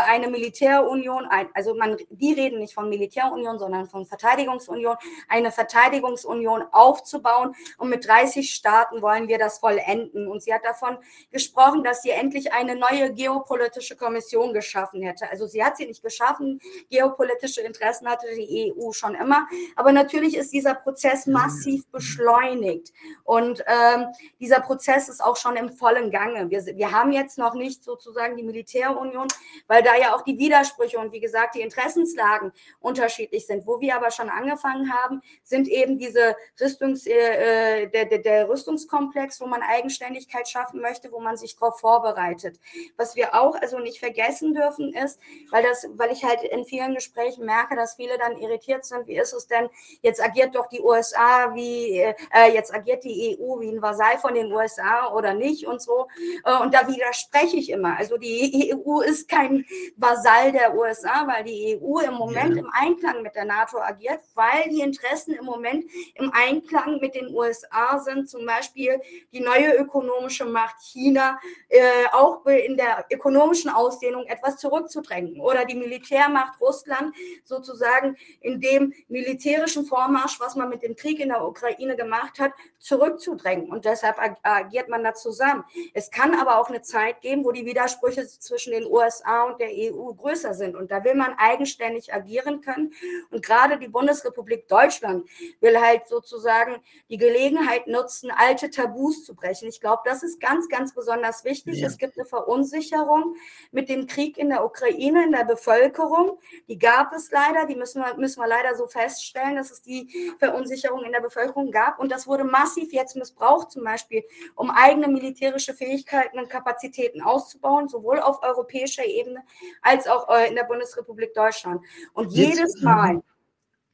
eine Militärunion, also man, die reden nicht von Militärunion, sondern von Verteidigungsunion, eine Verteidigungsunion aufzubauen. Und mit 30 Staaten wollen wir das vollenden. Und sie hat davon gesprochen, dass sie endlich eine neue geopolitische Kommission geschaffen hätte. Also sie hat sie nicht geschaffen. Geopolitische Interessen hatte die EU schon immer. Aber natürlich ist dieser Prozess massiv beschleunigt. Und ähm, dieser Prozess ist auch auch schon im vollen Gange. Wir, wir haben jetzt noch nicht sozusagen die Militärunion, weil da ja auch die Widersprüche und wie gesagt die Interessenslagen unterschiedlich sind. Wo wir aber schon angefangen haben, sind eben diese Rüstungs, äh, äh der, der, der Rüstungskomplex, wo man Eigenständigkeit schaffen möchte, wo man sich darauf vorbereitet. Was wir auch also nicht vergessen dürfen ist, weil das, weil ich halt in vielen Gesprächen merke, dass viele dann irritiert sind, wie ist es denn, jetzt agiert doch die USA wie, äh, jetzt agiert die EU wie ein Vasall von den USA oder oder nicht und so. Äh, und da widerspreche ich immer. Also die EU ist kein Vasall der USA, weil die EU im Moment ja. im Einklang mit der NATO agiert, weil die Interessen im Moment im Einklang mit den USA sind. Zum Beispiel die neue ökonomische Macht China äh, auch in der ökonomischen Ausdehnung etwas zurückzudrängen oder die Militärmacht Russland sozusagen in dem militärischen Vormarsch, was man mit dem Krieg in der Ukraine gemacht hat, zurückzudrängen. Und deshalb agiert man zusammen. Es kann aber auch eine Zeit geben, wo die Widersprüche zwischen den USA und der EU größer sind. Und da will man eigenständig agieren können. Und gerade die Bundesrepublik Deutschland will halt sozusagen die Gelegenheit nutzen, alte Tabus zu brechen. Ich glaube, das ist ganz, ganz besonders wichtig. Ja. Es gibt eine Verunsicherung mit dem Krieg in der Ukraine, in der Bevölkerung. Die gab es leider, die müssen wir, müssen wir leider so feststellen, dass es die Verunsicherung in der Bevölkerung gab. Und das wurde massiv jetzt missbraucht, zum Beispiel, um eigene eigene militärische Fähigkeiten und Kapazitäten auszubauen, sowohl auf europäischer Ebene als auch äh, in der Bundesrepublik Deutschland. Und jedes Mal,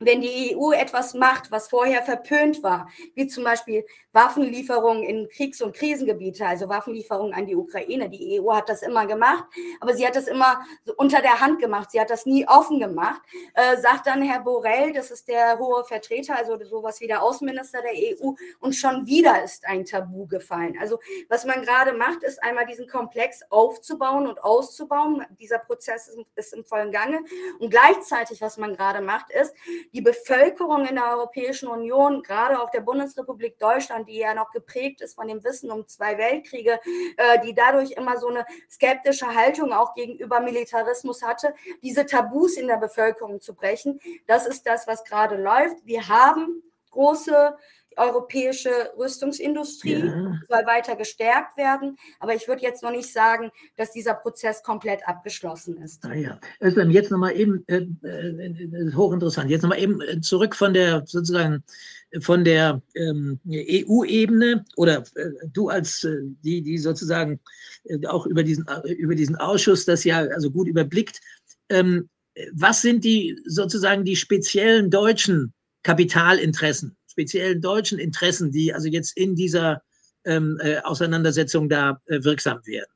wenn die EU etwas macht, was vorher verpönt war, wie zum Beispiel Waffenlieferungen in Kriegs- und Krisengebiete, also Waffenlieferungen an die Ukraine. Die EU hat das immer gemacht, aber sie hat das immer unter der Hand gemacht. Sie hat das nie offen gemacht. Äh, sagt dann Herr Borrell, das ist der hohe Vertreter, also sowas wie der Außenminister der EU, und schon wieder ist ein Tabu gefallen. Also was man gerade macht, ist einmal diesen Komplex aufzubauen und auszubauen. Dieser Prozess ist, ist im vollen Gange. Und gleichzeitig, was man gerade macht, ist, die Bevölkerung in der Europäischen Union, gerade auch der Bundesrepublik Deutschland, die ja noch geprägt ist von dem Wissen um zwei Weltkriege, äh, die dadurch immer so eine skeptische Haltung auch gegenüber Militarismus hatte, diese Tabus in der Bevölkerung zu brechen. Das ist das, was gerade läuft. Wir haben große europäische Rüstungsindustrie ja. soll weiter gestärkt werden. Aber ich würde jetzt noch nicht sagen, dass dieser Prozess komplett abgeschlossen ist. Ah ja, Özlem, jetzt nochmal eben, äh, äh, hochinteressant, jetzt nochmal eben äh, zurück von der sozusagen von der ähm, EU-Ebene oder äh, du als äh, die, die sozusagen äh, auch über diesen, über diesen Ausschuss das ja also gut überblickt. Ähm, was sind die sozusagen die speziellen deutschen Kapitalinteressen? Speziellen deutschen Interessen, die also jetzt in dieser ähm, äh, Auseinandersetzung da äh, wirksam werden?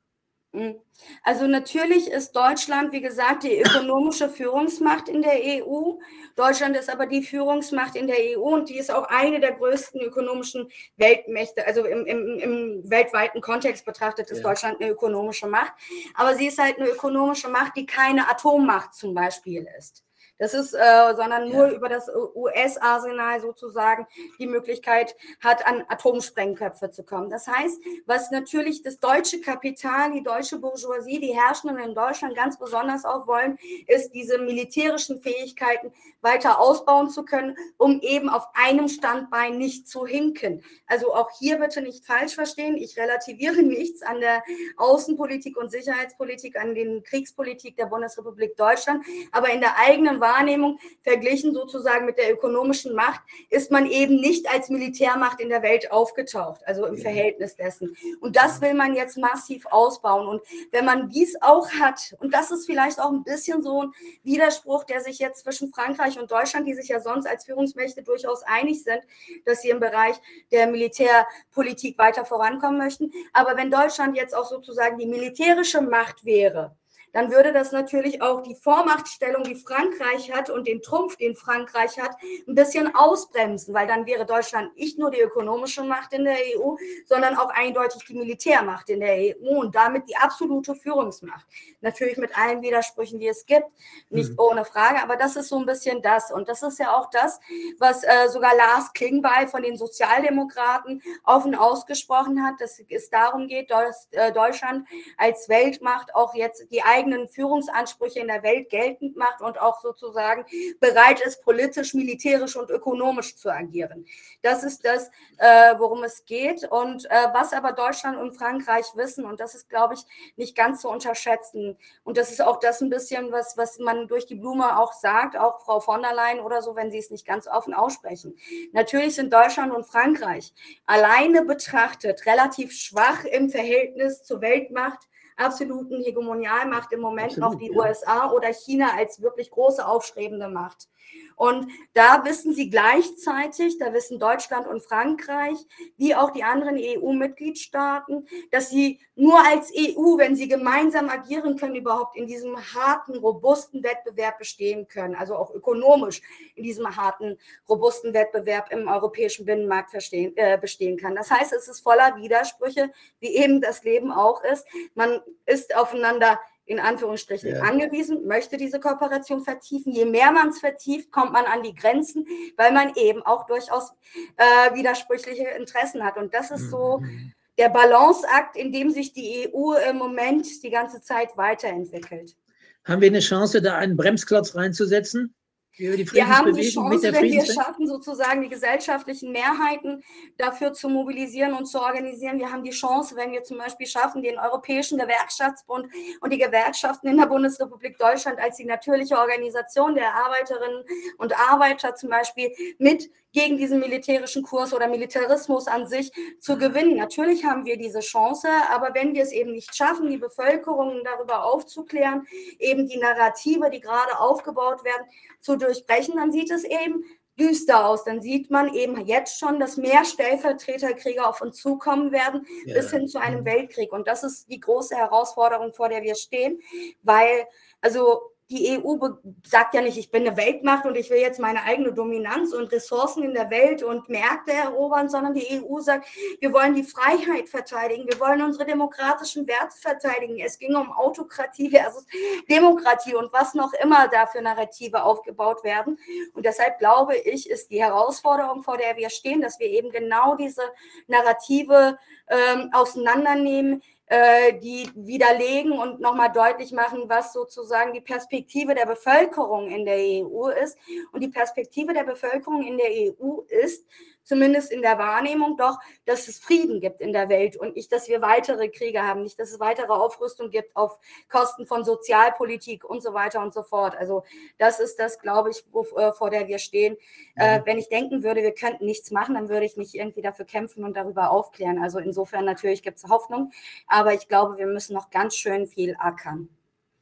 Mhm. Also natürlich ist Deutschland, wie gesagt, die ökonomische Führungsmacht in der EU. Deutschland ist aber die Führungsmacht in der EU und die ist auch eine der größten ökonomischen Weltmächte. Also im, im, im weltweiten Kontext betrachtet ist ja. Deutschland eine ökonomische Macht. Aber sie ist halt eine ökonomische Macht, die keine Atommacht zum Beispiel ist. Das ist, äh, sondern nur ja. über das US-Arsenal sozusagen die Möglichkeit hat, an Atomsprengköpfe zu kommen. Das heißt, was natürlich das deutsche Kapital, die deutsche Bourgeoisie, die Herrschenden in Deutschland ganz besonders auch wollen, ist diese militärischen Fähigkeiten weiter ausbauen zu können, um eben auf einem Standbein nicht zu hinken. Also auch hier bitte nicht falsch verstehen. Ich relativiere [LAUGHS] nichts an der Außenpolitik und Sicherheitspolitik, an den Kriegspolitik der Bundesrepublik Deutschland, aber in der eigenen Wahrnehmung verglichen sozusagen mit der ökonomischen Macht, ist man eben nicht als Militärmacht in der Welt aufgetaucht, also im Verhältnis dessen. Und das will man jetzt massiv ausbauen. Und wenn man dies auch hat, und das ist vielleicht auch ein bisschen so ein Widerspruch, der sich jetzt zwischen Frankreich und Deutschland, die sich ja sonst als Führungsmächte durchaus einig sind, dass sie im Bereich der Militärpolitik weiter vorankommen möchten. Aber wenn Deutschland jetzt auch sozusagen die militärische Macht wäre, dann würde das natürlich auch die Vormachtstellung, die Frankreich hat und den Trumpf, den Frankreich hat, ein bisschen ausbremsen, weil dann wäre Deutschland nicht nur die ökonomische Macht in der EU, sondern auch eindeutig die Militärmacht in der EU und damit die absolute Führungsmacht. Natürlich mit allen Widersprüchen, die es gibt, nicht mhm. ohne Frage, aber das ist so ein bisschen das. Und das ist ja auch das, was äh, sogar Lars Klingbeil von den Sozialdemokraten offen ausgesprochen hat, dass es darum geht, dass äh, Deutschland als Weltmacht auch jetzt die eigene eigenen Führungsansprüche in der Welt geltend macht und auch sozusagen bereit ist, politisch, militärisch und ökonomisch zu agieren. Das ist das, äh, worum es geht. Und äh, was aber Deutschland und Frankreich wissen, und das ist, glaube ich, nicht ganz zu unterschätzen. Und das ist auch das ein bisschen, was, was man durch die Blume auch sagt, auch Frau von der Leyen oder so, wenn sie es nicht ganz offen aussprechen. Natürlich sind Deutschland und Frankreich alleine betrachtet relativ schwach im Verhältnis zur Weltmacht absoluten Hegemonialmacht im Moment Absolut, noch die ja. USA oder China als wirklich große aufstrebende Macht. Und da wissen sie gleichzeitig, da wissen Deutschland und Frankreich, wie auch die anderen EU-Mitgliedstaaten, dass sie nur als EU, wenn sie gemeinsam agieren können, überhaupt in diesem harten, robusten Wettbewerb bestehen können, also auch ökonomisch in diesem harten, robusten Wettbewerb im europäischen Binnenmarkt verstehen, äh, bestehen kann. Das heißt, es ist voller Widersprüche, wie eben das Leben auch ist. Man ist aufeinander in Anführungsstrichen ja. angewiesen, möchte diese Kooperation vertiefen. Je mehr man es vertieft, kommt man an die Grenzen, weil man eben auch durchaus äh, widersprüchliche Interessen hat. Und das ist so mhm. der Balanceakt, in dem sich die EU im Moment die ganze Zeit weiterentwickelt. Haben wir eine Chance, da einen Bremsklotz reinzusetzen? Wir haben die Chance, wenn wir schaffen, sozusagen die gesellschaftlichen Mehrheiten dafür zu mobilisieren und zu organisieren. Wir haben die Chance, wenn wir zum Beispiel schaffen, den Europäischen Gewerkschaftsbund und die Gewerkschaften in der Bundesrepublik Deutschland als die natürliche Organisation der Arbeiterinnen und Arbeiter zum Beispiel mit gegen diesen militärischen Kurs oder Militarismus an sich zu gewinnen. Natürlich haben wir diese Chance, aber wenn wir es eben nicht schaffen, die Bevölkerung darüber aufzuklären, eben die Narrative, die gerade aufgebaut werden, zu durchbrechen, dann sieht es eben düster aus. Dann sieht man eben jetzt schon, dass mehr Stellvertreterkriege auf uns zukommen werden, ja. bis hin zu einem mhm. Weltkrieg. Und das ist die große Herausforderung, vor der wir stehen, weil, also die EU sagt ja nicht, ich bin eine Weltmacht und ich will jetzt meine eigene Dominanz und Ressourcen in der Welt und Märkte erobern, sondern die EU sagt, wir wollen die Freiheit verteidigen, wir wollen unsere demokratischen Werte verteidigen. Es ging um Autokratie versus Demokratie und was noch immer da für Narrative aufgebaut werden. Und deshalb glaube ich, ist die Herausforderung, vor der wir stehen, dass wir eben genau diese Narrative ähm, auseinandernehmen, die widerlegen und nochmal deutlich machen, was sozusagen die Perspektive der Bevölkerung in der EU ist. Und die Perspektive der Bevölkerung in der EU ist, zumindest in der Wahrnehmung doch, dass es Frieden gibt in der Welt und nicht, dass wir weitere Kriege haben, nicht, dass es weitere Aufrüstung gibt auf Kosten von Sozialpolitik und so weiter und so fort. Also das ist das, glaube ich, wo, äh, vor der wir stehen. Äh, wenn ich denken würde, wir könnten nichts machen, dann würde ich nicht irgendwie dafür kämpfen und darüber aufklären. Also insofern natürlich gibt es Hoffnung, aber ich glaube, wir müssen noch ganz schön viel ackern.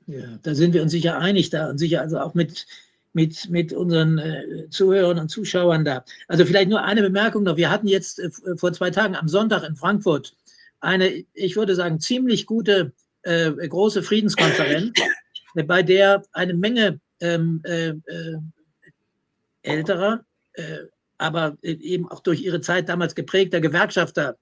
Ja, da sind wir uns sicher einig da und sicher also auch mit mit, mit unseren äh, Zuhörern und Zuschauern da. Also vielleicht nur eine Bemerkung noch. Wir hatten jetzt äh, vor zwei Tagen am Sonntag in Frankfurt eine, ich würde sagen, ziemlich gute äh, große Friedenskonferenz, bei der eine Menge ähm, äh, äh, älterer, äh, aber eben auch durch ihre Zeit damals geprägter Gewerkschafter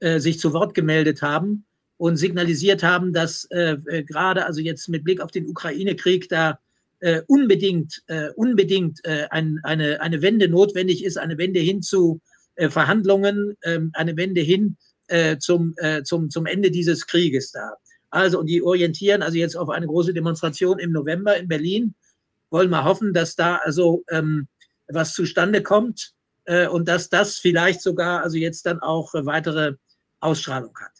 sich zu Wort gemeldet haben und signalisiert haben, dass gerade also jetzt mit Blick auf den Ukraine-Krieg da äh, unbedingt, äh, unbedingt äh, ein, eine, eine Wende notwendig ist, eine Wende hin zu äh, Verhandlungen, ähm, eine Wende hin äh, zum, äh, zum, zum Ende dieses Krieges da. Also, und die orientieren also jetzt auf eine große Demonstration im November in Berlin. Wollen wir hoffen, dass da also ähm, was zustande kommt äh, und dass das vielleicht sogar also jetzt dann auch weitere Ausstrahlung hat.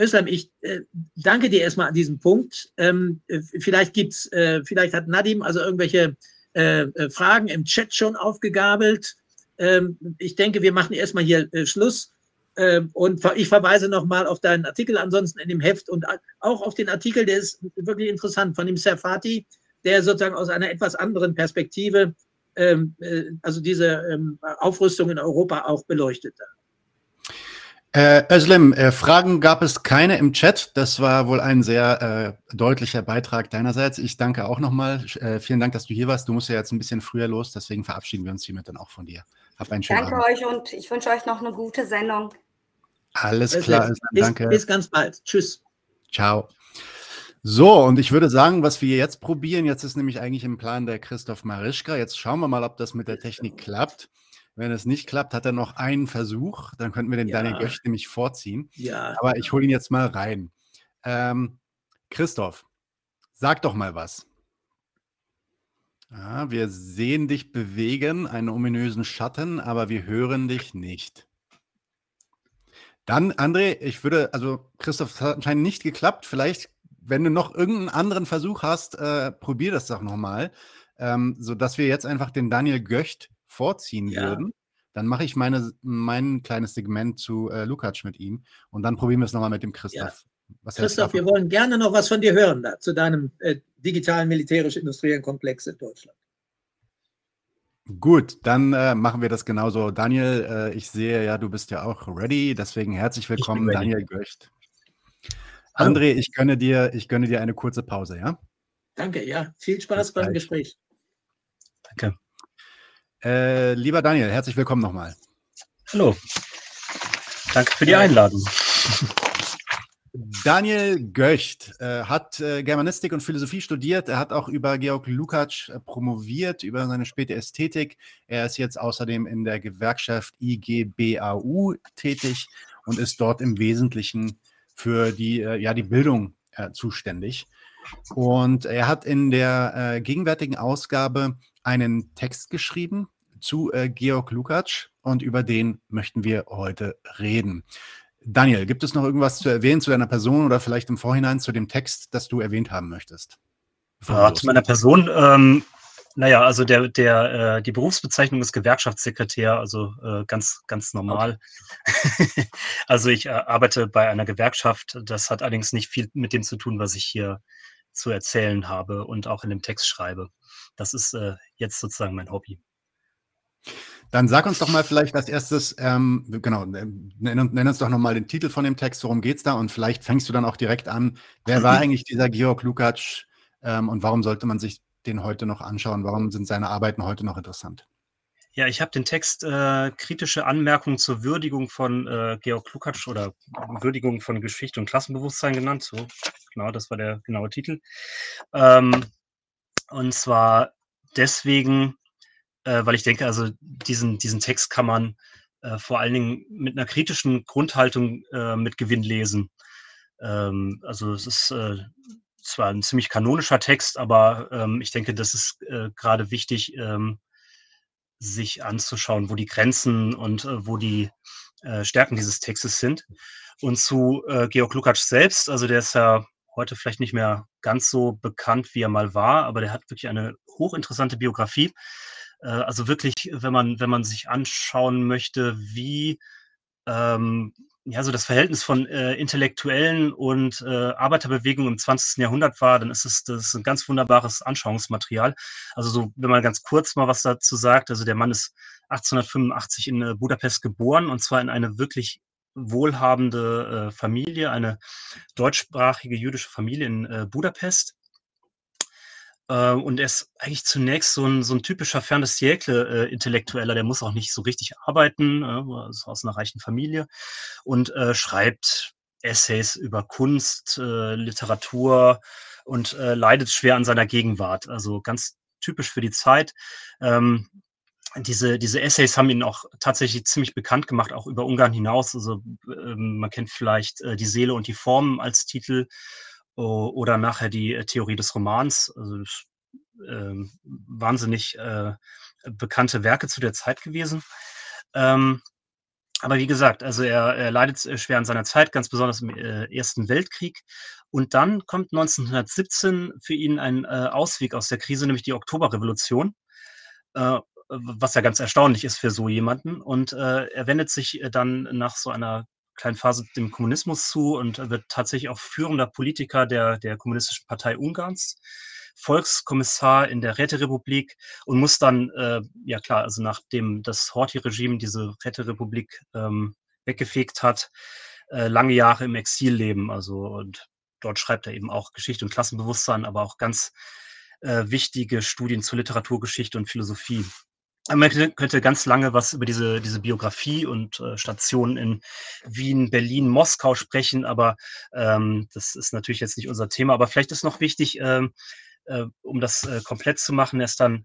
Özlem, ich äh, danke dir erstmal an diesem Punkt. Ähm, äh, vielleicht gibt's, äh, vielleicht hat Nadim also irgendwelche äh, äh, Fragen im Chat schon aufgegabelt. Ähm, ich denke, wir machen erstmal hier äh, Schluss. Ähm, und ich verweise nochmal auf deinen Artikel ansonsten in dem Heft und auch auf den Artikel, der ist wirklich interessant, von dem Serfati, der sozusagen aus einer etwas anderen Perspektive ähm, also diese ähm, Aufrüstung in Europa auch beleuchtete. Äh, Özlem, äh, Fragen gab es keine im Chat. Das war wohl ein sehr äh, deutlicher Beitrag deinerseits. Ich danke auch nochmal. Äh, vielen Dank, dass du hier warst. Du musst ja jetzt ein bisschen früher los, deswegen verabschieden wir uns hiermit dann auch von dir. Hab einen schönen Danke Abend. euch und ich wünsche euch noch eine gute Sendung. Alles klar, Özlem, danke. Bis, bis ganz bald. Tschüss. Ciao. So, und ich würde sagen, was wir jetzt probieren, jetzt ist nämlich eigentlich im Plan der Christoph Marischka. Jetzt schauen wir mal, ob das mit der Technik klappt. Wenn es nicht klappt, hat er noch einen Versuch. Dann könnten wir den ja. Daniel Gösch nämlich vorziehen. Ja. Aber ich hole ihn jetzt mal rein. Ähm, Christoph, sag doch mal was. Ja, wir sehen dich bewegen, einen ominösen Schatten, aber wir hören dich nicht. Dann, André, ich würde, also Christoph, es hat anscheinend nicht geklappt. Vielleicht, wenn du noch irgendeinen anderen Versuch hast, äh, probier das doch nochmal, ähm, sodass wir jetzt einfach den Daniel Göcht vorziehen ja. würden, dann mache ich meine, mein kleines Segment zu äh, Lukacs mit ihm und dann probieren wir es nochmal mit dem Christoph. Ja. Christoph, wir wollen gerne noch was von dir hören da, zu deinem äh, digitalen militärisch-industriellen Komplex in Deutschland. Gut, dann äh, machen wir das genauso. Daniel, äh, ich sehe ja, du bist ja auch ready, deswegen herzlich willkommen, Daniel Göcht. André, ich gönne dir, ich gönne dir eine kurze Pause, ja? Danke, ja. Viel Spaß beim Gespräch. Danke. Äh, lieber Daniel, herzlich willkommen nochmal. Hallo. Danke für die Einladung. Daniel Göcht äh, hat äh, Germanistik und Philosophie studiert. Er hat auch über Georg Lukács äh, promoviert, über seine späte Ästhetik. Er ist jetzt außerdem in der Gewerkschaft IGBAU tätig und ist dort im Wesentlichen für die, äh, ja, die Bildung äh, zuständig. Und er hat in der gegenwärtigen Ausgabe einen Text geschrieben, zu äh, Georg Lukacs und über den möchten wir heute reden. Daniel, gibt es noch irgendwas zu erwähnen zu deiner Person oder vielleicht im Vorhinein zu dem Text, das du erwähnt haben möchtest? Ja, zu meiner Person. Ähm, naja, also der, der, äh, die Berufsbezeichnung ist Gewerkschaftssekretär, also äh, ganz, ganz normal. Okay. [LAUGHS] also ich äh, arbeite bei einer Gewerkschaft. Das hat allerdings nicht viel mit dem zu tun, was ich hier zu erzählen habe und auch in dem Text schreibe. Das ist äh, jetzt sozusagen mein Hobby. Dann sag uns doch mal vielleicht als erstes, ähm, genau, äh, nenn, nenn, uns doch nochmal den Titel von dem Text, worum geht es da? Und vielleicht fängst du dann auch direkt an, wer war [LAUGHS] eigentlich dieser Georg Lukacs ähm, und warum sollte man sich den heute noch anschauen? Warum sind seine Arbeiten heute noch interessant? Ja, ich habe den Text äh, kritische Anmerkungen zur Würdigung von äh, Georg Lukacs oder Würdigung von Geschichte und Klassenbewusstsein genannt. So, genau, das war der genaue Titel. Ähm, und zwar deswegen, äh, weil ich denke, also diesen, diesen Text kann man äh, vor allen Dingen mit einer kritischen Grundhaltung äh, mit Gewinn lesen. Ähm, also es ist äh, zwar ein ziemlich kanonischer Text, aber ähm, ich denke, das ist äh, gerade wichtig, ähm, sich anzuschauen, wo die Grenzen und äh, wo die Stärken dieses Textes sind. Und zu Georg Lukacs selbst, also der ist ja heute vielleicht nicht mehr ganz so bekannt, wie er mal war, aber der hat wirklich eine hochinteressante Biografie. Äh, also wirklich, wenn man, wenn man sich anschauen möchte, wie ähm, ja, so das Verhältnis von äh, Intellektuellen und äh, Arbeiterbewegung im 20. Jahrhundert war, dann ist es das ist ein ganz wunderbares Anschauungsmaterial. Also so, wenn man ganz kurz mal was dazu sagt, also der Mann ist 1885 in äh, Budapest geboren und zwar in eine wirklich wohlhabende äh, Familie, eine deutschsprachige jüdische Familie in äh, Budapest. Äh, und er ist eigentlich zunächst so ein, so ein typischer Fern des Siècle-Intellektueller, der muss auch nicht so richtig arbeiten, äh, ist aus einer reichen Familie und äh, schreibt Essays über Kunst, äh, Literatur und äh, leidet schwer an seiner Gegenwart. Also ganz typisch für die Zeit. Ähm, diese, diese Essays haben ihn auch tatsächlich ziemlich bekannt gemacht, auch über Ungarn hinaus. Also ähm, man kennt vielleicht äh, Die Seele und die Formen als Titel oder nachher die äh, Theorie des Romans. Also äh, wahnsinnig äh, bekannte Werke zu der Zeit gewesen. Ähm, aber wie gesagt, also er, er, leidet äh, schwer an seiner Zeit, ganz besonders im äh, Ersten Weltkrieg. Und dann kommt 1917 für ihn ein äh, Ausweg aus der Krise, nämlich die Oktoberrevolution, was ja ganz erstaunlich ist für so jemanden. Und er wendet sich dann nach so einer kleinen Phase dem Kommunismus zu und wird tatsächlich auch führender Politiker der, der Kommunistischen Partei Ungarns, Volkskommissar in der Räterepublik und muss dann, äh, ja klar, also nachdem das Horthy-Regime diese Räterepublik ähm, weggefegt hat, äh, lange Jahre im Exil leben. Also und dort schreibt er eben auch Geschichte und Klassenbewusstsein, aber auch ganz äh, wichtige Studien zur Literaturgeschichte und Philosophie. Man könnte ganz lange was über diese, diese Biografie und äh, Stationen in Wien, Berlin, Moskau sprechen, aber ähm, das ist natürlich jetzt nicht unser Thema. Aber vielleicht ist noch wichtig, ähm, äh, um das äh, komplett zu machen, er ist dann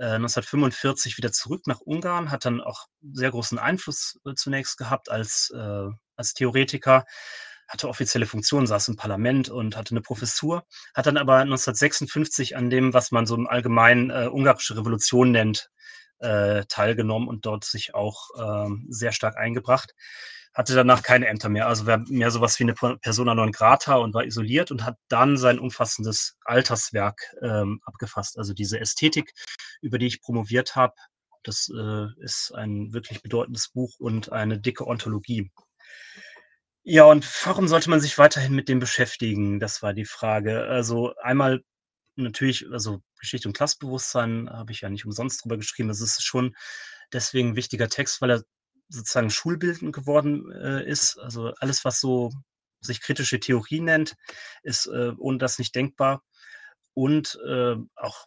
1945 äh, wieder zurück nach Ungarn, hat dann auch sehr großen Einfluss äh, zunächst gehabt als, äh, als Theoretiker, hatte offizielle Funktionen, saß im Parlament und hatte eine Professur, hat dann aber 1956 an dem, was man so im Allgemeinen ungarische Revolution nennt, äh, teilgenommen und dort sich auch ähm, sehr stark eingebracht. Hatte danach keine Ämter mehr, also war mehr sowas wie eine Persona non grata und war isoliert und hat dann sein umfassendes Alterswerk ähm, abgefasst. Also diese Ästhetik, über die ich promoviert habe, das äh, ist ein wirklich bedeutendes Buch und eine dicke Ontologie. Ja, und warum sollte man sich weiterhin mit dem beschäftigen? Das war die Frage. Also einmal natürlich, also Geschichte und Klassbewusstsein habe ich ja nicht umsonst drüber geschrieben. Es ist schon deswegen ein wichtiger Text, weil er sozusagen schulbildend geworden äh, ist. Also alles, was so sich kritische Theorie nennt, ist äh, ohne das nicht denkbar. Und äh, auch,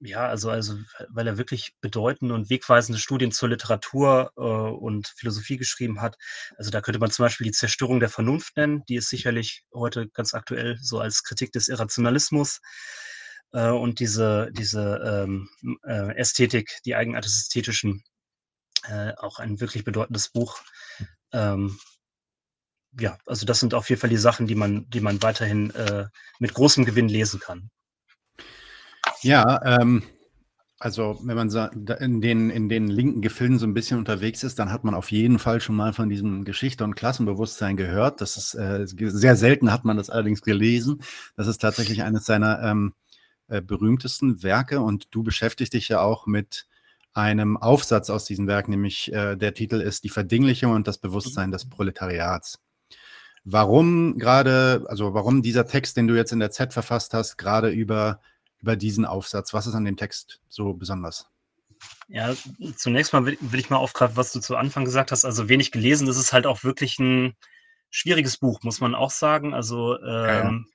ja, also, also, weil er wirklich bedeutende und wegweisende Studien zur Literatur äh, und Philosophie geschrieben hat. Also da könnte man zum Beispiel die Zerstörung der Vernunft nennen, die ist sicherlich heute ganz aktuell so als Kritik des Irrationalismus äh, und diese, diese ähm, äh, Ästhetik, die Eigenart des Ästhetischen, äh, auch ein wirklich bedeutendes Buch. Ähm, ja, also das sind auf jeden Fall die Sachen, die man, die man weiterhin äh, mit großem Gewinn lesen kann. Ja, ähm, also wenn man in den, in den linken Gefilden so ein bisschen unterwegs ist, dann hat man auf jeden Fall schon mal von diesem Geschichte und Klassenbewusstsein gehört. Das ist äh, sehr selten hat man das allerdings gelesen. Das ist tatsächlich eines seiner ähm, äh, berühmtesten Werke und du beschäftigst dich ja auch mit einem Aufsatz aus diesem Werk, nämlich äh, der Titel ist Die Verdinglichung und das Bewusstsein des Proletariats. Warum gerade, also warum dieser Text, den du jetzt in der Z verfasst hast, gerade über, über diesen Aufsatz? Was ist an dem Text so besonders? Ja, zunächst mal will, will ich mal aufgreifen, was du zu Anfang gesagt hast. Also wenig gelesen, das ist halt auch wirklich ein schwieriges Buch, muss man auch sagen. Also ähm.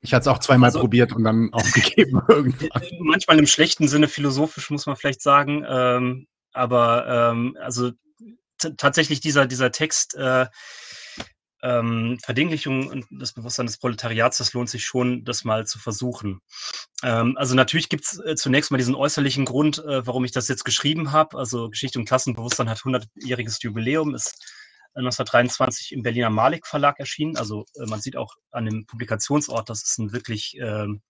Ich hatte es auch zweimal also, probiert und dann [LAUGHS] aufgegeben [LAUGHS] irgendwann. Manchmal im schlechten Sinne philosophisch, muss man vielleicht sagen. Ähm, aber ähm, also tatsächlich dieser, dieser Text, äh, ähm, Verdinglichung und das Bewusstsein des Proletariats, das lohnt sich schon, das mal zu versuchen. Ähm, also natürlich gibt es äh, zunächst mal diesen äußerlichen Grund, äh, warum ich das jetzt geschrieben habe. Also Geschichte und Klassenbewusstsein hat 100-jähriges Jubiläum, ist 1923 im Berliner Malik Verlag erschienen. Also äh, man sieht auch an dem Publikationsort, das ist ein wirklich ähm,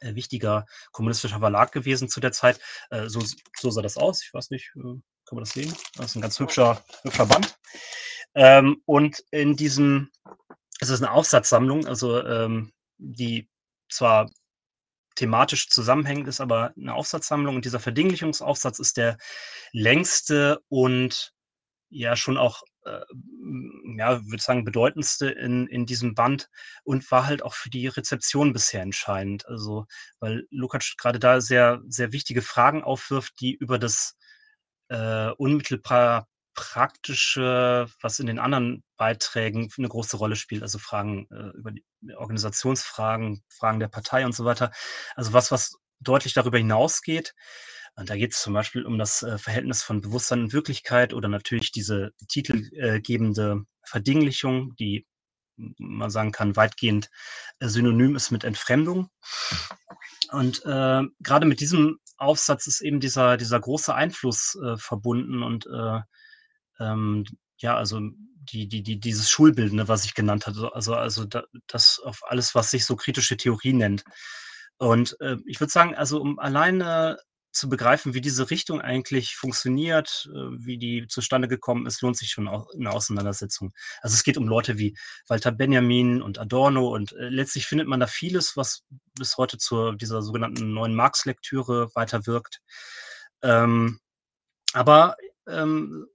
äh, wichtiger kommunistischer Verlag gewesen zu der Zeit. Äh, so, so, sah das aus. Ich weiß nicht, kann man das sehen? Das ist ein ganz hübscher, hübscher Band. Ähm, und in diesem, es ist eine Aufsatzsammlung, also ähm, die zwar thematisch zusammenhängend ist, aber eine Aufsatzsammlung. Und dieser Verdinglichungsaufsatz ist der längste und ja schon auch, ja, würde sagen, bedeutendste in, in diesem Band und war halt auch für die Rezeption bisher entscheidend. Also, weil Lukács gerade da sehr, sehr wichtige Fragen aufwirft, die über das äh, unmittelbar praktische, was in den anderen Beiträgen eine große Rolle spielt, also Fragen äh, über die Organisationsfragen, Fragen der Partei und so weiter. Also was, was deutlich darüber hinausgeht. Und da geht es zum Beispiel um das äh, Verhältnis von Bewusstsein und Wirklichkeit oder natürlich diese titelgebende Verdinglichung, die man sagen kann, weitgehend äh, synonym ist mit Entfremdung. Und äh, gerade mit diesem Aufsatz ist eben dieser, dieser große Einfluss äh, verbunden und äh, ähm, ja, also die, die, die, dieses Schulbildende, was ich genannt hatte, also, also da, das auf alles, was sich so kritische Theorie nennt. Und äh, ich würde sagen, also um alleine zu begreifen, wie diese Richtung eigentlich funktioniert, äh, wie die zustande gekommen ist, lohnt sich schon eine Auseinandersetzung. Also es geht um Leute wie Walter Benjamin und Adorno und äh, letztlich findet man da vieles, was bis heute zu dieser sogenannten neuen Marx-Lektüre weiterwirkt. Ähm, aber ähm,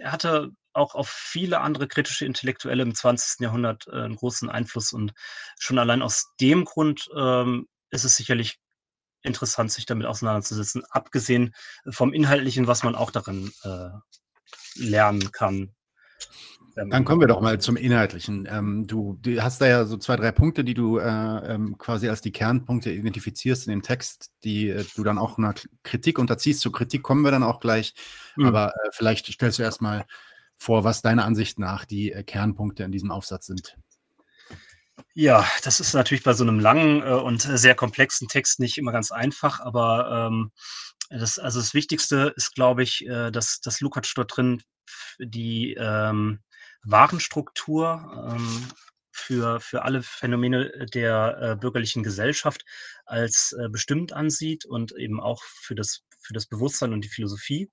er hatte auch auf viele andere kritische Intellektuelle im 20. Jahrhundert äh, einen großen Einfluss und schon allein aus dem Grund ähm, ist es sicherlich interessant, sich damit auseinanderzusetzen, abgesehen vom Inhaltlichen, was man auch darin äh, lernen kann. Dann kommen wir doch mal zum Inhaltlichen. Ähm, du, hast da ja so zwei, drei Punkte, die du äh, ähm, quasi als die Kernpunkte identifizierst in dem Text, die äh, du dann auch einer Kritik unterziehst. Zur Kritik kommen wir dann auch gleich. Mhm. Aber äh, vielleicht stellst du erstmal vor, was deiner Ansicht nach die Kernpunkte in diesem Aufsatz sind. Ja, das ist natürlich bei so einem langen äh, und sehr komplexen Text nicht immer ganz einfach, aber ähm, das, also das Wichtigste ist, glaube ich, äh, dass, dass Lukács dort drin die ähm, Warenstruktur ähm, für, für alle Phänomene der äh, bürgerlichen Gesellschaft als äh, bestimmt ansieht und eben auch für das, für das Bewusstsein und die Philosophie.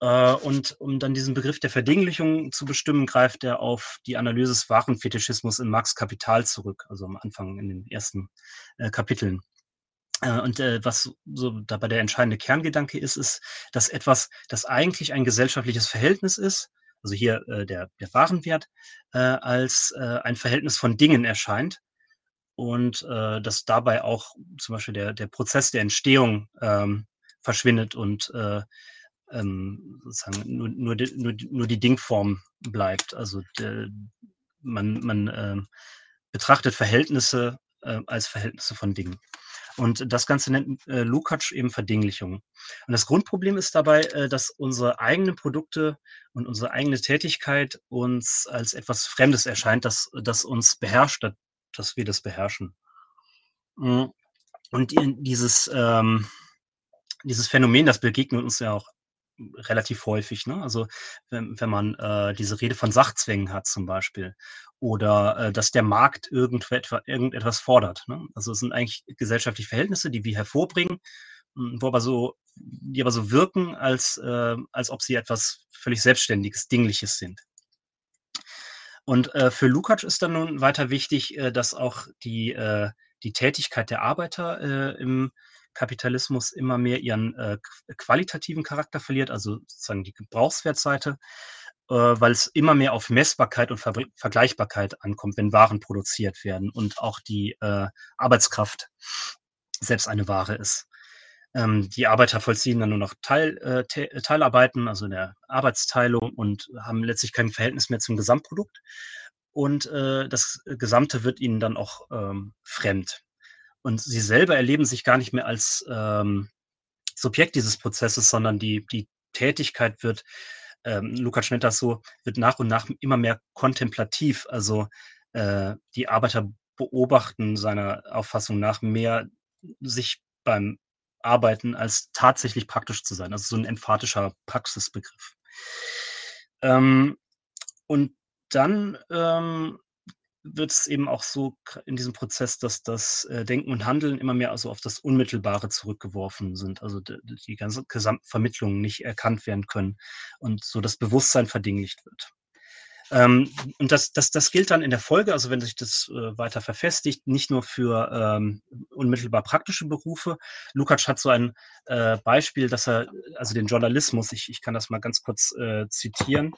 Äh, und um dann diesen Begriff der Verdinglichung zu bestimmen, greift er auf die Analyse des Warenfetischismus in Marx Kapital zurück, also am Anfang in den ersten äh, Kapiteln. Äh, und was so dabei der entscheidende Kerngedanke ist, ist, dass etwas, das eigentlich ein gesellschaftliches Verhältnis ist, also hier der, der Warenwert, als ein Verhältnis von Dingen erscheint und dass dabei auch zum Beispiel der, der Prozess der Entstehung ähm, verschwindet und ähm, sozusagen nur, nur, die, nur, nur die Dingform bleibt. Also der, man, man äh, betrachtet Verhältnisse äh, als Verhältnisse von Dingen. Und das Ganze nennt äh, Lukács eben Verdinglichung. Und das Grundproblem ist dabei, äh, dass unsere eigenen Produkte und unsere eigene Tätigkeit uns als etwas Fremdes erscheint, das, das uns beherrscht, dass wir das beherrschen. Mm. Und dieses, ähm, dieses Phänomen, das begegnet uns ja auch relativ häufig. Ne? Also wenn, wenn man äh, diese Rede von Sachzwängen hat zum Beispiel oder äh, dass der Markt irgendetwas, irgendetwas fordert. Ne? Also es sind eigentlich gesellschaftliche Verhältnisse, die wir hervorbringen, hm, wo aber so, die aber so wirken, als, äh, als ob sie etwas völlig Selbstständiges, Dingliches sind. Und äh, für Lukács ist dann nun weiter wichtig, äh, dass auch die, äh, die Tätigkeit der Arbeiter äh, im Kapitalismus immer mehr ihren äh, qualitativen Charakter verliert, also sozusagen die Gebrauchswertseite, äh, weil es immer mehr auf Messbarkeit und Ver Vergleichbarkeit ankommt, wenn Waren produziert werden und auch die äh, Arbeitskraft selbst eine Ware ist. Ähm, die Arbeiter vollziehen dann nur noch Teil, äh, Teilarbeiten, also in der Arbeitsteilung und haben letztlich kein Verhältnis mehr zum Gesamtprodukt. und äh, das Gesamte wird ihnen dann auch ähm, fremd. Und sie selber erleben sich gar nicht mehr als ähm, Subjekt dieses Prozesses, sondern die, die Tätigkeit wird, ähm, Lukas nennt das so, wird nach und nach immer mehr kontemplativ. Also äh, die Arbeiter beobachten seiner Auffassung nach mehr sich beim Arbeiten als tatsächlich praktisch zu sein. Also so ein emphatischer Praxisbegriff. Ähm, und dann ähm, wird es eben auch so in diesem Prozess, dass das äh, Denken und Handeln immer mehr also auf das Unmittelbare zurückgeworfen sind, also die, ganze Gesamtvermittlung nicht erkannt werden können und so das Bewusstsein verdinglicht wird. Ähm, und das, das, das gilt dann in der Folge, also wenn sich das äh, weiter verfestigt, nicht nur für ähm, unmittelbar praktische Berufe. Lukács hat so ein äh, Beispiel, dass er, also den Journalismus, ich, ich kann das mal ganz kurz äh, zitieren,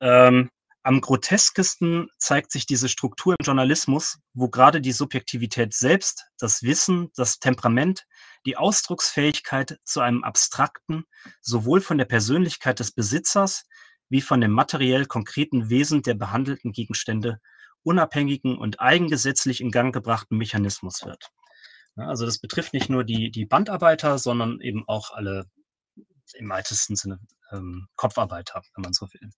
ähm, am groteskesten zeigt sich diese Struktur im Journalismus, wo gerade die Subjektivität selbst, das Wissen, das Temperament, die Ausdrucksfähigkeit zu einem abstrakten, sowohl von der Persönlichkeit des Besitzers wie von dem materiell konkreten Wesen der behandelten Gegenstände unabhängigen und eigengesetzlich in Gang gebrachten Mechanismus wird. Also das betrifft nicht nur die, die Bandarbeiter, sondern eben auch alle im weitesten Sinne ähm, Kopfarbeiter, wenn man so will.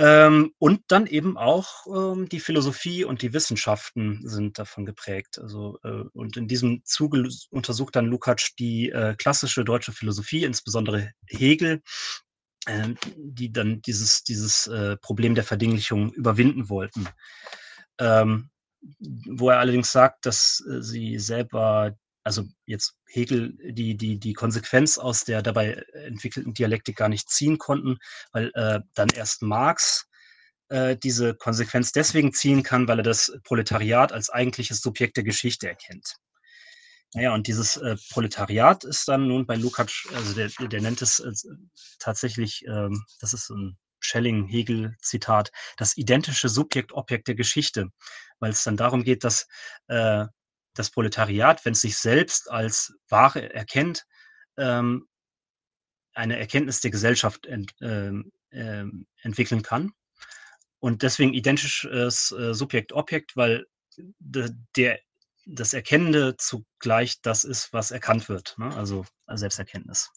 Ähm, und dann eben auch ähm, die Philosophie und die Wissenschaften sind davon geprägt. Also, äh, und in diesem Zuge untersucht dann Lukács die äh, klassische deutsche Philosophie, insbesondere Hegel, äh, die dann dieses, dieses äh, Problem der Verdinglichung überwinden wollten. Ähm, wo er allerdings sagt, dass äh, sie selber also jetzt Hegel die, die, die Konsequenz aus der dabei entwickelten Dialektik gar nicht ziehen konnten, weil äh, dann erst Marx äh, diese Konsequenz deswegen ziehen kann, weil er das Proletariat als eigentliches Subjekt der Geschichte erkennt. Naja, und dieses äh, Proletariat ist dann nun bei Lukács, also der, der nennt es äh, tatsächlich, ähm, das ist ein Schelling-Hegel-Zitat, das identische Subjekt-Objekt der Geschichte, weil es dann darum geht, dass äh, das Proletariat, wenn es sich selbst als Ware erkennt, ähm, eine Erkenntnis der Gesellschaft ent, ähm, äh, entwickeln kann. Und deswegen identisches äh, Subjekt-Objekt, weil de, der, das Erkennende zugleich das ist, was erkannt wird, ne? also Selbsterkenntnis.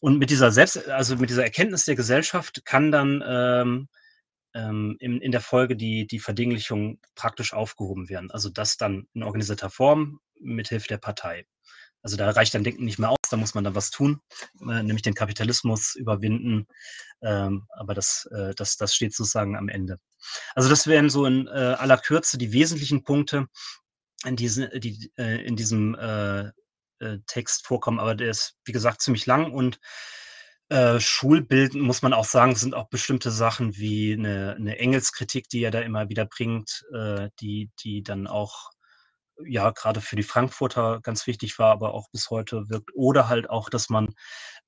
Und mit dieser Selbst, also mit dieser Erkenntnis der Gesellschaft kann dann ähm, in, in der Folge die, die Verdinglichung praktisch aufgehoben werden. Also das dann in organisierter Form mit Hilfe der Partei. Also da reicht dann Denken nicht mehr aus, da muss man dann was tun, äh, nämlich den Kapitalismus überwinden. Ähm, aber das, äh, das, das steht sozusagen am Ende. Also das wären so in äh, aller Kürze die wesentlichen Punkte, in, diesen, die äh, in diesem äh, äh, Text vorkommen. Aber der ist, wie gesagt, ziemlich lang und äh, muss man auch sagen, sind auch bestimmte Sachen wie eine, eine Engelskritik, die er da immer wieder bringt, äh, die, die dann auch ja gerade für die Frankfurter ganz wichtig war, aber auch bis heute wirkt. Oder halt auch, dass man,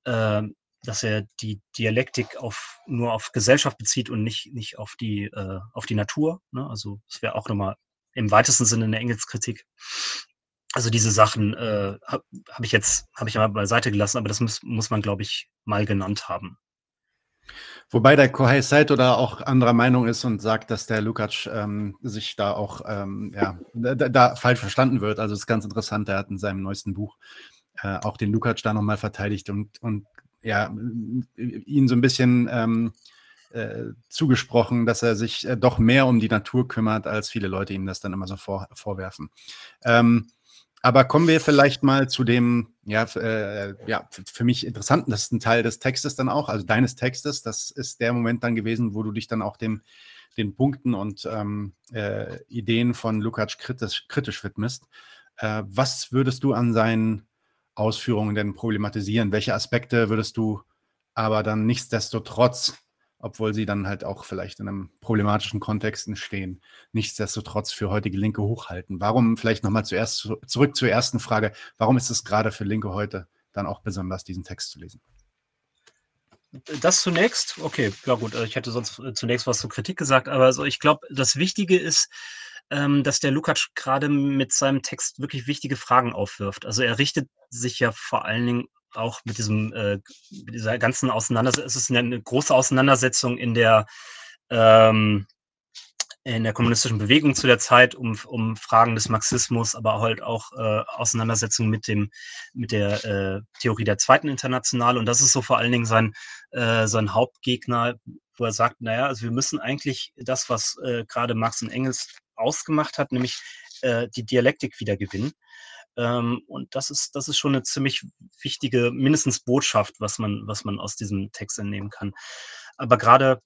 äh, dass er die Dialektik auf, nur auf Gesellschaft bezieht und nicht, nicht auf, die, äh, auf die Natur. Ne? Also es wäre auch nochmal im weitesten Sinne eine Engelskritik. Also diese Sachen äh, habe hab ich jetzt habe ich mal beiseite gelassen, aber das muss, muss man, glaube ich, mal genannt haben. Wobei der Kohei Saito da auch anderer Meinung ist und sagt, dass der Lukacs ähm, sich da auch ähm, ja, da, da, falsch verstanden wird. Also das ist ganz interessant. Er hat in seinem neuesten Buch äh, auch den Lukacs da nochmal verteidigt und, und ja, ihn so ein bisschen ähm, äh, zugesprochen, dass er sich äh, doch mehr um die Natur kümmert, als viele Leute ihm das dann immer so vor, vorwerfen. Ähm, aber kommen wir vielleicht mal zu dem, ja, äh, ja, für mich interessantesten Teil des Textes dann auch, also deines Textes. Das ist der Moment dann gewesen, wo du dich dann auch dem, den Punkten und ähm, äh, Ideen von Lukács kritisch, kritisch widmest. Äh, was würdest du an seinen Ausführungen denn problematisieren? Welche Aspekte würdest du aber dann nichtsdestotrotz obwohl sie dann halt auch vielleicht in einem problematischen Kontext entstehen, nichtsdestotrotz für heutige Linke hochhalten. Warum, vielleicht nochmal zuerst zurück zur ersten Frage, warum ist es gerade für Linke heute dann auch besonders, diesen Text zu lesen? Das zunächst, okay, ja gut, also ich hätte sonst äh, zunächst was zur Kritik gesagt, aber also ich glaube, das Wichtige ist, ähm, dass der Lukács gerade mit seinem Text wirklich wichtige Fragen aufwirft. Also er richtet sich ja vor allen Dingen auch mit diesem, äh, mit dieser ganzen Auseinandersetzung, es ist eine, große Auseinandersetzung in der, ähm, in der kommunistischen Bewegung zu der Zeit um, um Fragen des Marxismus, aber halt auch äh, Auseinandersetzungen mit dem mit der äh, Theorie der zweiten Internationale. Und das ist so vor allen Dingen sein äh, sein Hauptgegner, wo er sagt, naja, also wir müssen eigentlich das, was äh, gerade Marx und Engels ausgemacht hat, nämlich äh, die Dialektik wieder gewinnen. Ähm, und das ist das ist schon eine ziemlich wichtige mindestens Botschaft, was man was man aus diesem Text entnehmen kann. Aber gerade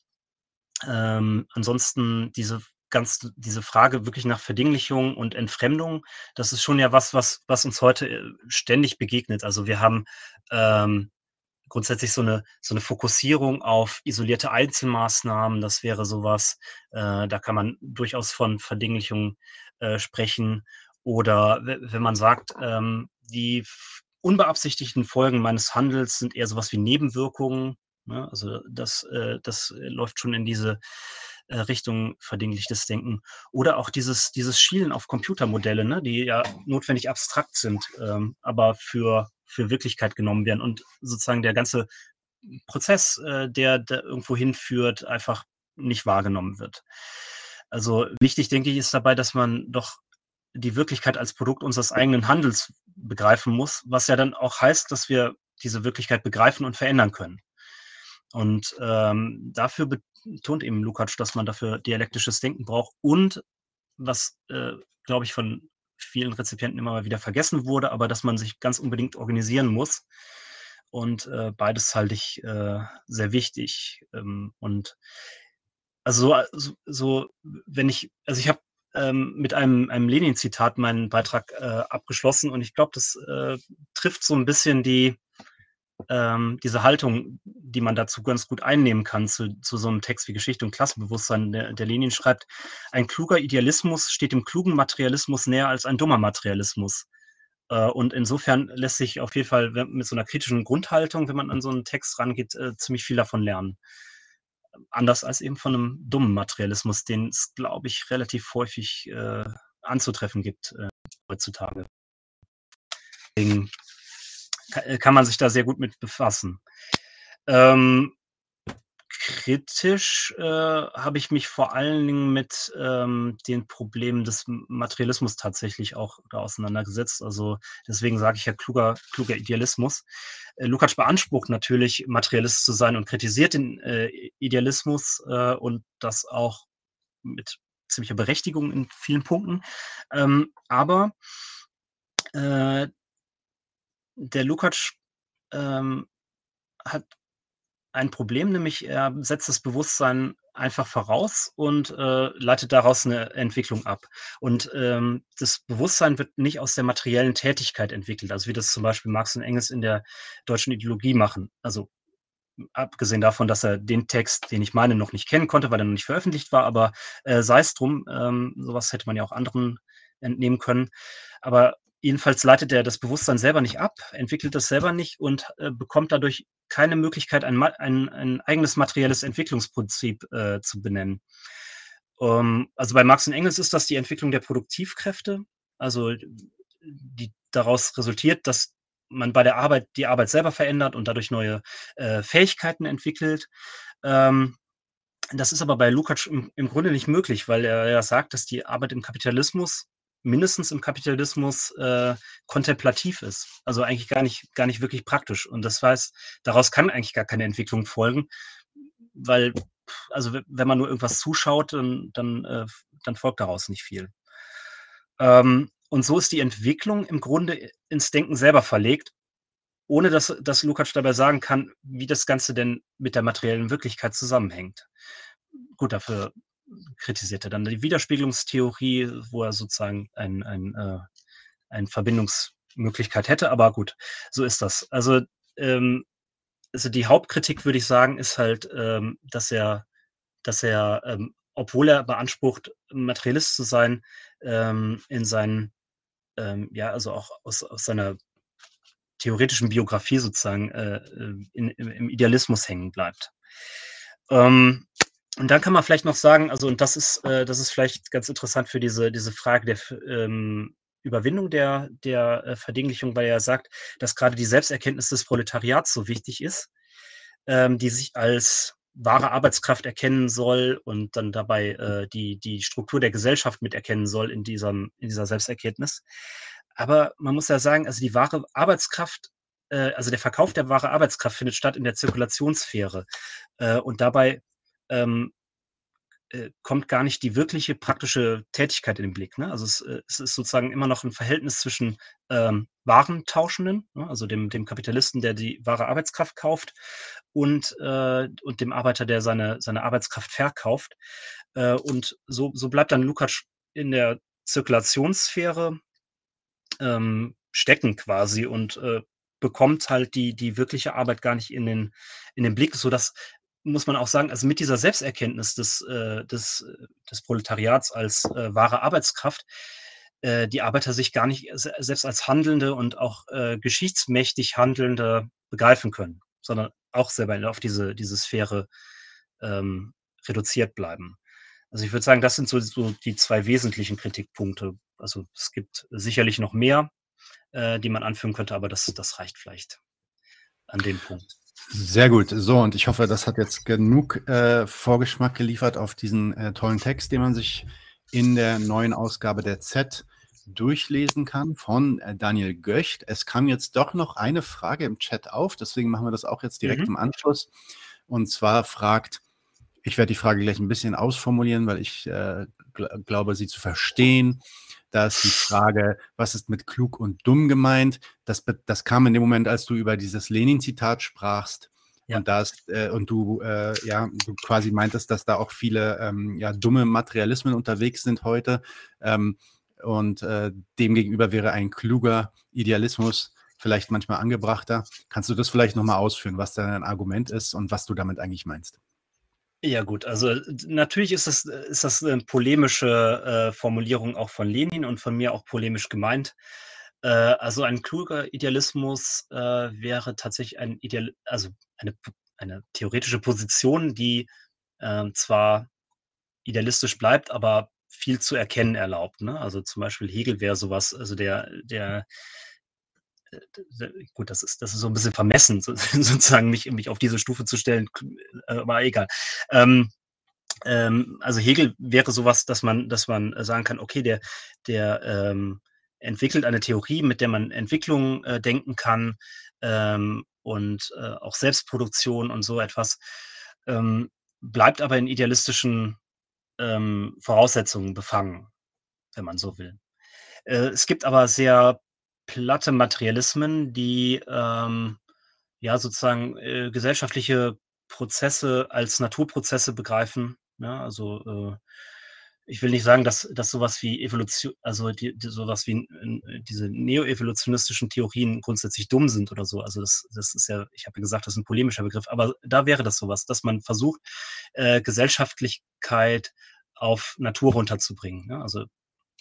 ähm, ansonsten diese ganz diese Frage wirklich nach Verdinglichung und Entfremdung, das ist schon ja was, was, was uns heute äh, ständig begegnet. Also wir haben ähm, grundsätzlich so eine, so eine Fokussierung auf isolierte Einzelmaßnahmen. Das wäre sowas, äh, da kann man durchaus von Verdinglichung äh, sprechen. Oder wenn man sagt, ähm, die unbeabsichtigten Folgen meines Handels sind eher sowas wie Nebenwirkungen. Ne? Also das, äh, das läuft schon in diese äh, Richtung verdinglichtes Denken. Oder auch dieses, dieses Schielen auf Computermodelle, ne? die ja notwendig abstrakt sind, ähm, aber für, für Wirklichkeit genommen werden. Und sozusagen der ganze Prozess, äh, der, der irgendwo hinführt, einfach nicht wahrgenommen wird. Also wichtig, denke ich, ist dabei, dass man doch die Wirklichkeit als Produkt unseres eigenen Handels begreifen muss, was ja dann auch heißt, dass wir diese Wirklichkeit begreifen und verändern können. Und ähm, dafür betont eben Lukács, dass man dafür dialektisches Denken braucht und was, äh, glaube ich, von vielen Rezipienten immer mal wieder vergessen wurde, aber dass man sich ganz unbedingt organisieren muss. Und äh, beides halte ich äh, sehr wichtig. Ähm, und also so, so, wenn ich, also ich habe ähm, mit einem, einem Lenin-Zitat meinen Beitrag äh, abgeschlossen und ich glaube, das äh, trifft so ein bisschen die, ähm, diese Haltung, die man dazu ganz gut einnehmen kann, zu, zu so einem Text wie Geschichte und Klassenbewusstsein, der, der Lenin schreibt, ein kluger Idealismus steht dem klugen Materialismus näher als ein dummer Materialismus. Äh, und insofern lässt sich auf jeden Fall mit so einer kritischen Grundhaltung, wenn man an so einen Text rangeht, äh, ziemlich viel davon lernen. Anders als eben von einem dummen Materialismus, den es, glaube ich, relativ häufig äh, anzutreffen gibt äh, heutzutage. Deswegen äh, kann man sich da sehr gut mit befassen. Ähm, kritisch äh, habe ich mich vor allen Dingen mit ähm, den Problemen des Materialismus tatsächlich auch auseinandergesetzt. Also deswegen sage ich ja kluger, kluger Idealismus. Äh, Lukács beansprucht natürlich, Materialist zu sein und kritisiert den äh, Idealismus äh, und das auch mit ziemlicher Berechtigung in vielen Punkten. Ähm, aber äh, der Lukacs ähm, hat ein Problem, nämlich er setzt das Bewusstsein einfach voraus und äh, leitet daraus eine Entwicklung ab. Und ähm, das Bewusstsein wird nicht aus der materiellen Tätigkeit entwickelt, also wie das zum Beispiel Marx und Engels in der deutschen Ideologie machen. Also abgesehen davon, dass er den Text, den ich meine, noch nicht kennen konnte, weil er noch nicht veröffentlicht war, aber äh, sei es drum, ähm, sowas hätte man ja auch anderen entnehmen können. Aber Jedenfalls leitet er das Bewusstsein selber nicht ab, entwickelt das selber nicht und äh, bekommt dadurch keine Möglichkeit, ein, ein, ein eigenes materielles Entwicklungsprinzip äh, zu benennen. Ähm, also bei Marx und Engels ist das die Entwicklung der Produktivkräfte, also die daraus resultiert, dass man bei der Arbeit die Arbeit selber verändert und dadurch neue äh, Fähigkeiten entwickelt. Ähm, das ist aber bei Lukács im, im, Grunde nicht möglich, weil er ja sagt, dass die Arbeit im Kapitalismus mindestens im Kapitalismus äh, kontemplativ ist. Also eigentlich gar nicht, gar nicht wirklich praktisch. Und das heißt, daraus kann eigentlich gar keine Entwicklung folgen, weil, also wenn man nur irgendwas zuschaut, dann, dann, äh, dann folgt daraus nicht viel. Ähm, und so ist die Entwicklung im Grunde ins Denken selber verlegt, ohne dass, dass Lukács dabei sagen kann, wie das Ganze denn mit der materiellen Wirklichkeit zusammenhängt. Gut, dafür kritisiert er dann die Widerspiegelungstheorie, wo er sozusagen ein, ein, äh, eine Verbindungsmöglichkeit hätte, aber gut, so ist das. Also, ähm, also die Hauptkritik, würde ich sagen, ist halt, ähm, dass er, dass er, ähm, obwohl er beansprucht, Materialist zu sein, ähm, in seinen, ähm, ja, also auch aus, aus seiner theoretischen Biografie sozusagen äh, äh in, im Idealismus hängen bleibt. Ähm, und dann kann man vielleicht noch sagen, also und das ist, äh, das ist vielleicht ganz interessant für diese, diese Frage der ähm, Überwindung der, der äh, Verdinglichung, weil er sagt, dass gerade die Selbsterkenntnis des Proletariats so wichtig ist, ähm, die sich als wahre Arbeitskraft erkennen soll und dann dabei äh, die, die Struktur der Gesellschaft mit erkennen soll in, diesem, in dieser Selbsterkenntnis. Aber man muss ja sagen, also die wahre Arbeitskraft, äh, also der Verkauf der wahre Arbeitskraft findet statt in der Zirkulationssphäre. Äh, und dabei ähm, äh, kommt gar nicht die wirkliche praktische Tätigkeit in den Blick. Ne? Also es, äh, es, ist sozusagen immer noch ein Verhältnis zwischen ähm, Warentauschenden, ne? also dem, dem Kapitalisten, der die wahre Arbeitskraft kauft, und, äh, und dem Arbeiter, der seine, seine Arbeitskraft verkauft. Äh, und so, so bleibt dann Lukács in der Zirkulationssphäre ähm, stecken quasi und äh, bekommt halt die, die wirkliche Arbeit gar nicht in den, in den Blick, sodass muss man auch sagen, also mit dieser Selbsterkenntnis des, äh, des, des Proletariats als äh, wahre Arbeitskraft, äh, die Arbeiter sich gar nicht selbst als handelnde und auch äh, geschichtsmächtig handelnde begreifen können, sondern auch selber auf diese, diese Sphäre ähm, reduziert bleiben. Also ich würde sagen, das sind so, so, die zwei wesentlichen Kritikpunkte. Also es gibt sicherlich noch mehr, äh, die man anführen könnte, aber das, das reicht vielleicht an dem Punkt. Sehr gut. So, und ich hoffe, das hat jetzt genug äh, Vorgeschmack geliefert auf diesen äh, tollen Text, den man sich in der neuen Ausgabe der Z durchlesen kann von äh, Daniel Göcht. Es kam jetzt doch noch eine Frage im Chat auf, deswegen machen wir das auch jetzt direkt mhm. im Anschluss. Und zwar fragt, ich werde die Frage gleich ein bisschen ausformulieren, weil ich äh, gl glaube, sie zu verstehen. Da ist die Frage, was ist mit klug und dumm gemeint? Das, das kam in dem Moment, als du über dieses Lenin-Zitat sprachst. Ja. Und, das, äh, und du, äh, ja, du quasi meintest, dass da auch viele ähm, ja, dumme Materialismen unterwegs sind heute. Ähm, und äh, demgegenüber wäre ein kluger Idealismus vielleicht manchmal angebrachter. Kannst du das vielleicht nochmal ausführen, was da ein Argument ist und was du damit eigentlich meinst? Ja gut, also natürlich ist das ist das 'ne polemische, äh, Formulierung auch von Lenin und von mir auch polemisch gemeint. Äh, also ein kluger Idealismus, äh, wäre tatsächlich ein Ideal also eine eine theoretische Position, die, ähm, zwar idealistisch bleibt, aber viel zu erkennen erlaubt, ne? Also zum Beispiel Hegel wäre sowas, also der der gut, das ist, das ist so ein bisschen vermessen, [LAUGHS] sozusagen mich, mich auf diese Stufe zu stellen, äh, aber egal. Ähm, ähm, also Hegel wäre sowas, dass man, dass man sagen kann, okay, der, der ähm, entwickelt eine Theorie, mit der man Entwicklung äh, denken kann ähm, und äh, auch Selbstproduktion und so etwas, ähm, bleibt aber in idealistischen ähm, Voraussetzungen befangen, wenn man so will. Äh, es gibt aber sehr platte Materialismen, die ähm, ja sozusagen äh, gesellschaftliche Prozesse als Naturprozesse begreifen. Ja, ne? also äh, ich will nicht sagen, dass, dass sowas wie Evolution, also die, die, sowas wie äh, diese neoevolutionistischen Theorien grundsätzlich dumm sind oder so. Also das, das ist ja, ich habe ja gesagt, das ist ein polemischer Begriff, aber da wäre das sowas, dass man versucht, äh, Gesellschaftlichkeit auf Natur runterzubringen. Ja? Also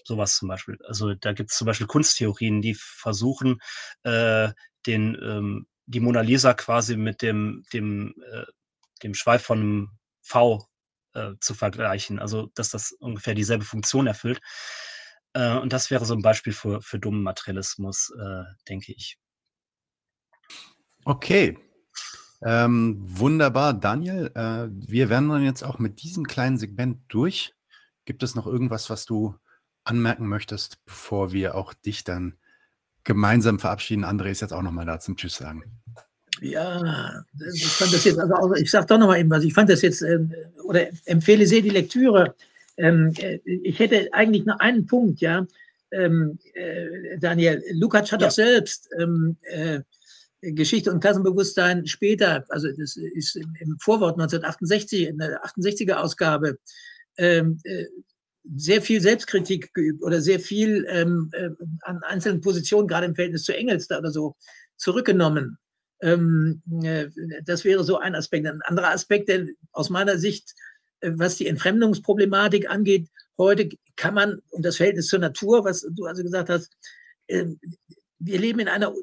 sowas zum Beispiel. Also da gibt es zum Beispiel Kunsttheorien, die versuchen, äh, den, ähm, die Mona Lisa quasi mit dem, dem, äh, dem Schweif von einem V äh, zu vergleichen. Also dass das ungefähr dieselbe Funktion erfüllt. Äh, und das wäre so ein Beispiel für, für dummen Materialismus, äh, denke ich. Okay, ähm, wunderbar, Daniel. Äh, wir werden dann jetzt auch mit diesem kleinen Segment durch. Gibt es noch irgendwas, was du anmerken möchtest, bevor wir auch dich dann gemeinsam verabschieden. André ist jetzt auch nochmal da zum Tschüss sagen. Ja, ich fand das jetzt, also ich sage doch nochmal eben was, ich fand das jetzt, ähm, oder empfehle sehr die Lektüre. Ähm, äh, ich hätte eigentlich nur einen Punkt, ja. Ähm, äh, Daniel, Lukács hat ja. doch selbst äh, Geschichte und Klassenbewusstsein später, also das ist im Vorwort 1968, in der 68er Ausgabe, ähm, äh, sehr viel Selbstkritik geübt oder sehr viel ähm, äh, an einzelnen Positionen, gerade im Verhältnis zu Engels oder so, zurückgenommen. Ähm, äh, das wäre so ein Aspekt. Ein anderer Aspekt, der aus meiner Sicht, äh, was die Entfremdungsproblematik angeht, heute kann man, und das Verhältnis zur Natur, was du also gesagt hast, äh, wir leben in einer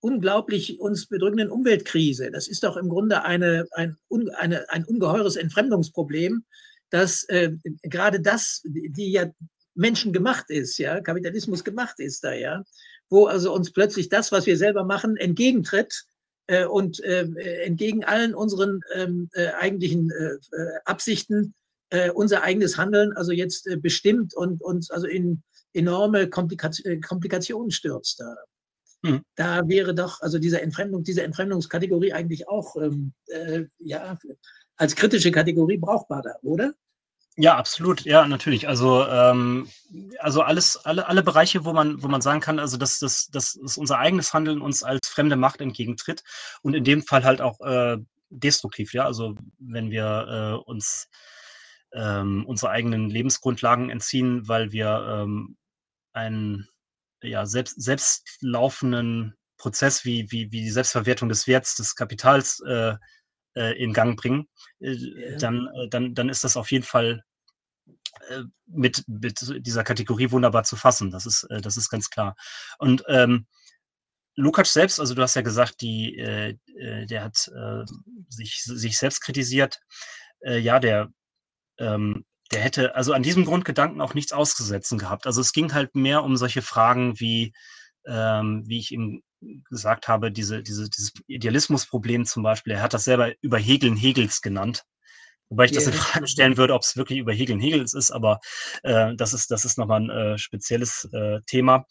unglaublich uns bedrückenden Umweltkrise. Das ist doch im Grunde eine, ein, eine, ein ungeheures Entfremdungsproblem dass äh, gerade das, die ja Menschen gemacht ist, ja, Kapitalismus gemacht ist da, ja, wo also uns plötzlich das, was wir selber machen, entgegentritt, äh, und äh, entgegen allen unseren ähm, äh, eigentlichen äh, Absichten äh, unser eigenes Handeln also jetzt äh, bestimmt und uns also in enorme Komplika Komplikationen stürzt. Da, hm. da wäre doch also diese Entfremdung, diese Entfremdungskategorie eigentlich auch ähm, ja als kritische Kategorie brauchbar da, oder? Ja, absolut. Ja, natürlich. Also, ähm, also alles, alle, alle Bereiche, wo man, wo man sagen kann, also dass, dass, dass unser eigenes Handeln uns als fremde Macht entgegentritt und in dem Fall halt auch äh, destruktiv, ja. Also wenn wir äh, uns ähm, unsere eigenen Lebensgrundlagen entziehen, weil wir ähm, einen ja, selbst, selbstlaufenden Prozess wie, wie, wie die Selbstverwertung des Werts des Kapitals äh, in Gang bringen, äh, dann, äh, dann, dann ist das auf jeden Fall äh, mit, mit dieser Kategorie wunderbar zu fassen. Das ist, äh, das ist ganz klar. Und ähm, Lukacs selbst, also du hast ja gesagt, die, äh, der hat äh, sich, sich selbst kritisiert. Äh, ja, der, ähm, der hätte also an diesem Grundgedanken auch nichts auszusetzen gehabt. Also es ging halt mehr um solche Fragen wie, ähm, wie ich ihm gesagt habe, diese, diese, dieses Idealismusproblem zum Beispiel, er hat das selber über Hegeln Hegels genannt. Wobei ich das in Frage stellen würde, ob es wirklich über Hegeln Hegels ist, aber äh, das ist, das ist nochmal ein äh, spezielles äh, Thema.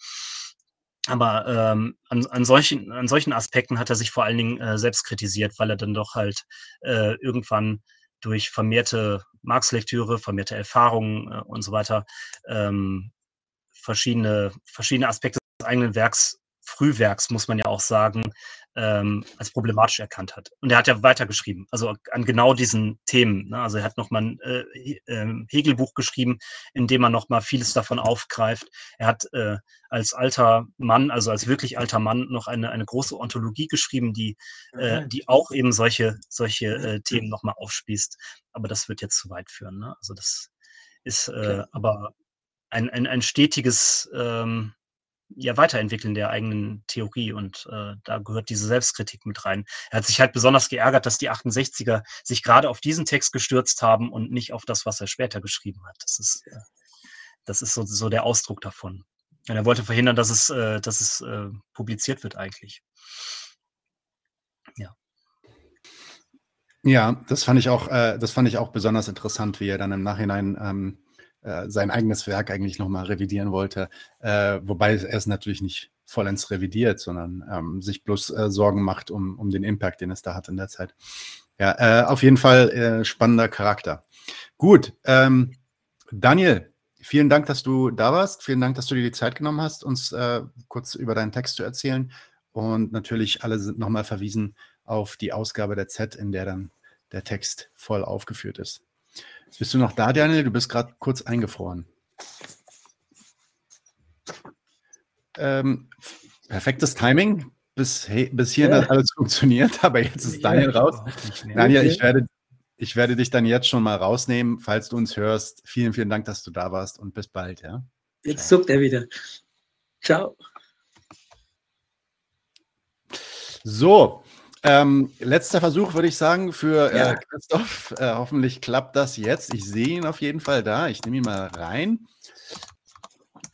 Aber ähm, an, an, solchen, an solchen Aspekten hat er sich vor allen Dingen äh, selbst kritisiert, weil er dann doch halt äh, irgendwann durch vermehrte Marx-Lektüre, vermehrte Erfahrungen äh, und so weiter ähm, verschiedene, verschiedene Aspekte des eigenen Werks Frühwerks, muss man ja auch sagen, ähm, als problematisch erkannt hat. Und er hat ja weitergeschrieben, also an genau diesen Themen. Ne? Also er hat nochmal ein äh, äh, Hegelbuch geschrieben, in dem er nochmal vieles davon aufgreift. Er hat äh, als alter Mann, also als wirklich alter Mann, noch eine, eine große Ontologie geschrieben, die, äh, die auch eben solche, solche äh, Themen nochmal aufspießt. Aber das wird jetzt zu weit führen. Ne? Also das ist äh, aber ein, ein, ein stetiges ähm, ja, Weiterentwickeln der eigenen Theorie und äh, da gehört diese Selbstkritik mit rein. Er hat sich halt besonders geärgert, dass die 68er sich gerade auf diesen Text gestürzt haben und nicht auf das, was er später geschrieben hat. Das ist, äh, das ist so, so der Ausdruck davon. Und er wollte verhindern, dass es, äh, dass es äh, publiziert wird eigentlich. Ja. Ja, das fand ich auch, äh, das fand ich auch besonders interessant, wie er dann im Nachhinein ähm, äh, sein eigenes Werk eigentlich nochmal revidieren wollte. Äh, wobei er es natürlich nicht vollends revidiert, sondern ähm, sich bloß äh, Sorgen macht um, um den Impact, den es da hat in der Zeit. Ja, äh, auf jeden Fall äh, spannender Charakter. Gut, ähm, Daniel, vielen Dank, dass du da warst. Vielen Dank, dass du dir die Zeit genommen hast, uns kurz über deinen Text zu erzählen. Und natürlich alle sind nochmal verwiesen auf die Ausgabe der Z, in der dann der Text voll aufgeführt ist. Bist du noch da, Daniel? Du bist gerade kurz eingefroren. Ähm, perfektes Timing. Bis, hey, bis hier ja. alles funktioniert, [LAUGHS] aber jetzt ist Daniel ja, raus. Daniel, ich werde, ich werde dich dann jetzt schon mal rausnehmen, falls du uns hörst. Vielen, vielen Dank, dass du da warst und bis bald. Ja? Jetzt zuckt er wieder. Ciao. So, ähm, letzter Versuch, würde ich sagen, für äh, ja. äh, Christoph. Äh, hoffentlich klappt das jetzt. Ich sehe ihn auf jeden Fall da. Ich nehme ihn mal rein.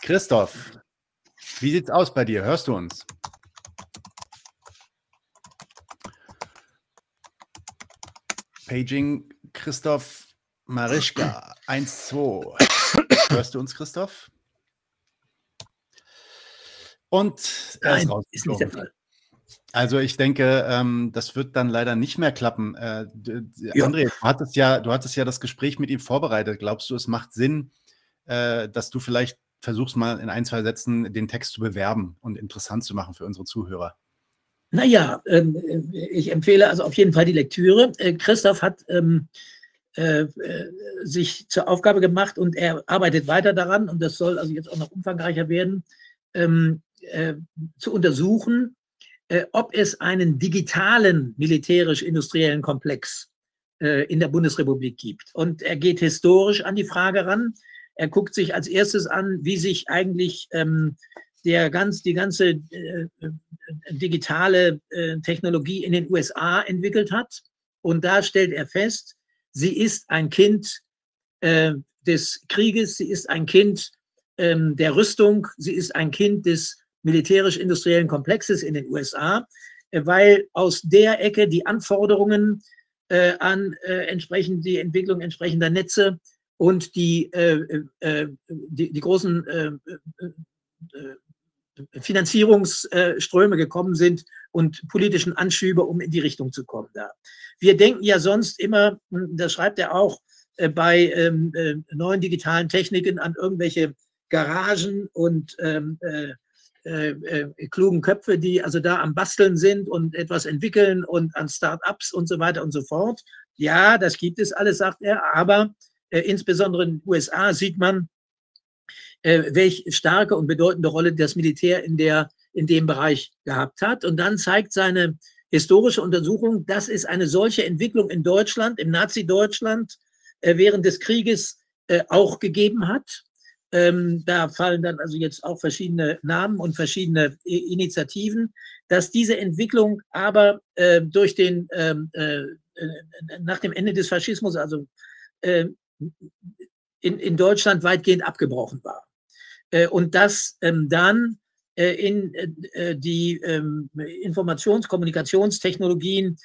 Christoph, wie sieht's aus bei dir? Hörst du uns? Paging Christoph Marischka 1-2. Hörst du uns, Christoph? Und er Nein, ist, ist nicht der Fall. Also ich denke, ähm, das wird dann leider nicht mehr klappen. Äh, ja. André, du hattest, ja, du hattest ja das Gespräch mit ihm vorbereitet. Glaubst du, es macht Sinn, äh, dass du vielleicht versuchst mal in ein, zwei Sätzen den Text zu bewerben und interessant zu machen für unsere Zuhörer? Naja, ähm, ich empfehle also auf jeden Fall die Lektüre. Äh, Christoph hat ähm, äh, äh, sich zur Aufgabe gemacht und er arbeitet weiter daran und das soll also jetzt auch noch umfangreicher werden, ähm, äh, zu untersuchen, äh, ob es einen digitalen militärisch-industriellen Komplex äh, in der Bundesrepublik gibt. Und er geht historisch an die Frage ran. Er guckt sich als erstes an, wie sich eigentlich ähm, der ganz, die ganze äh, digitale äh, Technologie in den USA entwickelt hat. Und da stellt er fest, sie ist ein Kind äh, des Krieges, sie ist ein Kind ähm, der Rüstung, sie ist ein Kind des militärisch-industriellen Komplexes in den USA. weil aus der Ecke die Anforderungen äh, an äh, entsprechend die Entwicklung entsprechender Netze und die, äh, äh die, die, großen äh, Finanzierungsströme gekommen sind und politischen Anschübe, um in die Richtung zu kommen. Da. Wir denken ja sonst immer, hm, das schreibt er auch, bei ähm, neuen digitalen Techniken an irgendwelche Garagen und ähm, äh, äh, klugen Köpfe, die also da am Basteln sind und etwas entwickeln und an Start-ups und so weiter und so fort. Ja, das gibt es alles, sagt er, aber äh, insbesondere in den USA sieht man, äh, welche starke und bedeutende Rolle das Militär in, der, in dem Bereich gehabt hat. Und dann zeigt seine historische Untersuchung, dass es eine solche Entwicklung in Deutschland, im Nazi-Deutschland, äh, während des Krieges auch gegeben hat. Ähm, da fallen dann also jetzt auch verschiedene Namen und verschiedene Initiativen, dass diese Entwicklung aber äh, durch den ähm, äh, äh, nach dem Ende des Faschismus, also äh, in, in Deutschland weitgehend abgebrochen war. Äh, und dass ähm, dann äh, in die ähm, Informations-, Kommunikationstechnologien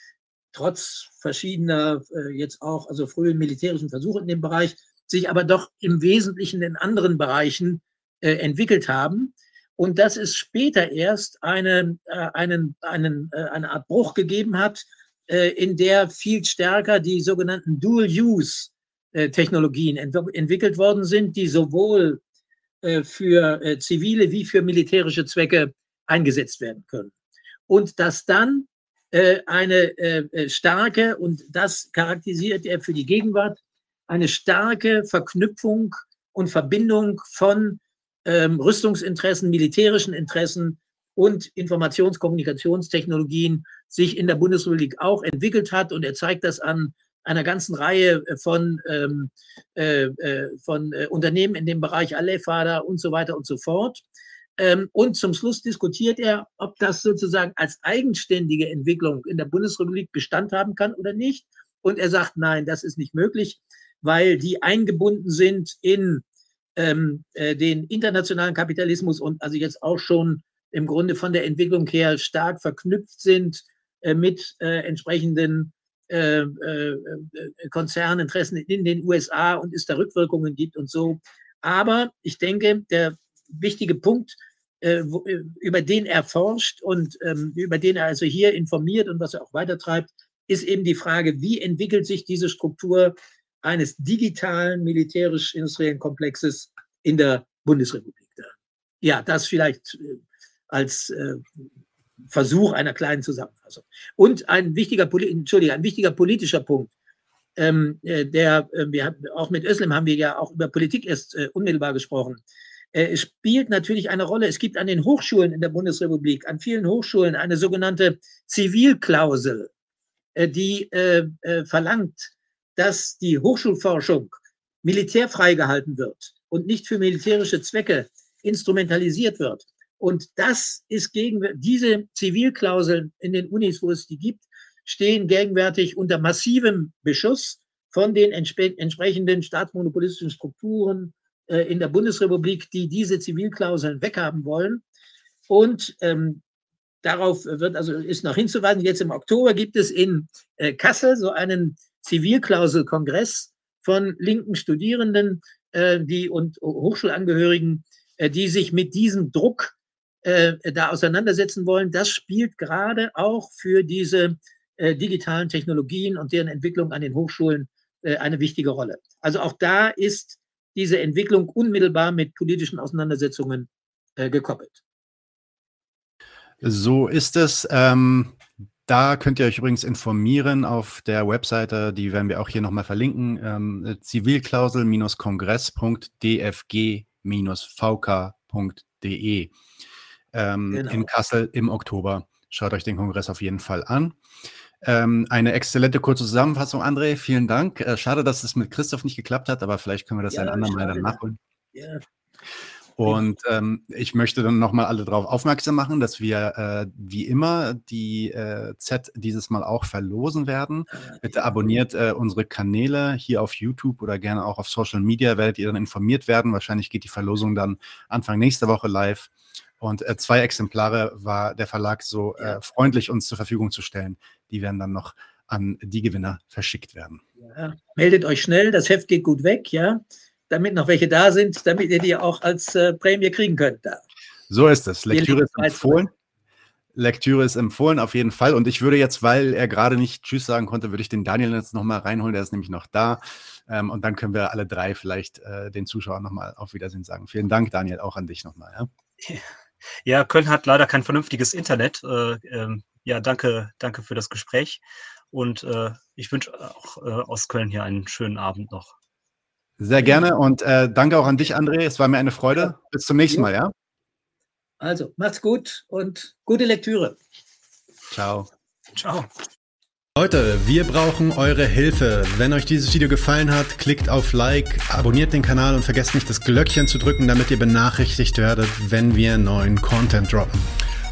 trotz verschiedener jetzt auch also frühen militärischen Versuche in dem Bereich sich aber doch im Wesentlichen in anderen Bereichen äh, entwickelt haben. Und dass es später erst eine, äh, einen, einen, äh, eine Art Bruch gegeben hat, äh, in der viel stärker die sogenannten Dual-Use-Technologien ent entwickelt worden sind, die sowohl äh, für äh, zivile wie für militärische Zwecke eingesetzt werden können. Und dass dann eine starke, und das charakterisiert er für die Gegenwart, eine starke Verknüpfung und Verbindung von ähm, Rüstungsinteressen, militärischen Interessen und Informationskommunikationstechnologien sich in der Bundesrepublik auch entwickelt hat. Und er zeigt das an einer ganzen Reihe von, ähm, äh, äh, von äh, Unternehmen in dem Bereich Alefada und so weiter und so fort. Ähm, und zum Schluss diskutiert er, ob das sozusagen als eigenständige Entwicklung in der Bundesrepublik Bestand haben kann oder nicht. Und er sagt, nein, das ist nicht möglich weil die eingebunden sind in ähm, äh, den internationalen Kapitalismus und also jetzt auch schon im Grunde von der Entwicklung her stark verknüpft sind äh, mit äh, entsprechenden äh, äh, äh, Konzerninteressen in den USA und es da Rückwirkungen gibt und so. Aber ich denke, der wichtige Punkt, über den er forscht und ähm, über den er also hier informiert und was er auch weitertreibt, ist eben die Frage, wie entwickelt sich diese Struktur eines digitalen militärisch-industriellen Komplexes in der Bundesrepublik. Ja, das vielleicht äh, als äh, Versuch einer kleinen Zusammenfassung. Und ein wichtiger, Entschuldige, ein wichtiger politischer Punkt, ähm, äh, der, wir auch mit Özlem haben wir ja auch über Politik erst äh, unmittelbar gesprochen. es spielt natürlich eine Rolle. Es gibt an den Hochschulen in der Bundesrepublik, an vielen Hochschulen eine sogenannte Zivilklausel, die verlangt, dass die Hochschulforschung militärfrei gehalten wird und nicht für militärische Zwecke instrumentalisiert wird. Und das ist gegen diese Zivilklauseln in den Unis, wo es die gibt, stehen gegenwärtig unter massivem Beschuss von den entsp entsprechenden staatsmonopolistischen Strukturen äh, in der Bundesrepublik, die diese Zivilklauseln weghaben wollen. Und ähm, darauf wird also ist noch hinzuweisen. Jetzt im Oktober gibt es in äh, Kassel so einen Zivilklauselkongress von linken Studierenden äh, die, und Hochschulangehörigen, äh, die sich mit diesem Druck äh, da auseinandersetzen wollen. Das spielt gerade auch für diese äh, digitalen Technologien und deren Entwicklung an den Hochschulen äh, eine wichtige Rolle. Also auch da ist diese Entwicklung unmittelbar mit politischen Auseinandersetzungen äh, gekoppelt. So ist es. Ähm, da könnt ihr euch übrigens informieren auf der Webseite, die werden wir auch hier nochmal verlinken, ähm, zivilklausel-kongress.dfg-vk.de ähm, genau. in Kassel im Oktober. Schaut euch den Kongress auf jeden Fall an. Ähm, eine exzellente kurze Zusammenfassung, André. Vielen Dank. Äh, schade, dass es mit Christoph nicht geklappt hat, aber vielleicht können wir das ja, ein andermal dann nachholen. Ja. Und ähm, ich möchte dann nochmal alle darauf aufmerksam machen, dass wir äh, wie immer die äh, Z dieses Mal auch verlosen werden. Bitte abonniert äh, unsere Kanäle hier auf YouTube oder gerne auch auf Social Media, werdet ihr dann informiert werden. Wahrscheinlich geht die Verlosung dann Anfang nächster Woche live. Und äh, zwei Exemplare war der Verlag so äh, freundlich, uns zur Verfügung zu stellen. Die werden dann noch an die Gewinner verschickt werden. Ja, meldet euch schnell, das Heft geht gut weg, ja damit noch welche da sind, damit ihr die auch als äh, Prämie kriegen könnt. Da. So ist es. Lektüre ist empfohlen. Lektüre ist empfohlen, auf jeden Fall. Und ich würde jetzt, weil er gerade nicht Tschüss sagen konnte, würde ich den Daniel jetzt nochmal reinholen. Der ist nämlich noch da. Ähm, und dann können wir alle drei vielleicht äh, den Zuschauern nochmal auf Wiedersehen sagen. Vielen Dank, Daniel, auch an dich nochmal. Ja? ja, Köln hat leider kein vernünftiges Internet. Äh, ähm, ja, danke, danke für das Gespräch. Und äh, ich wünsche auch äh, aus Köln hier einen schönen Abend noch. Sehr gerne und äh, danke auch an dich, André. Es war mir eine Freude. Bis zum nächsten Mal, ja? Also, macht's gut und gute Lektüre. Ciao. Ciao. Leute, wir brauchen eure Hilfe. Wenn euch dieses Video gefallen hat, klickt auf Like, abonniert den Kanal und vergesst nicht das Glöckchen zu drücken, damit ihr benachrichtigt werdet, wenn wir neuen Content droppen.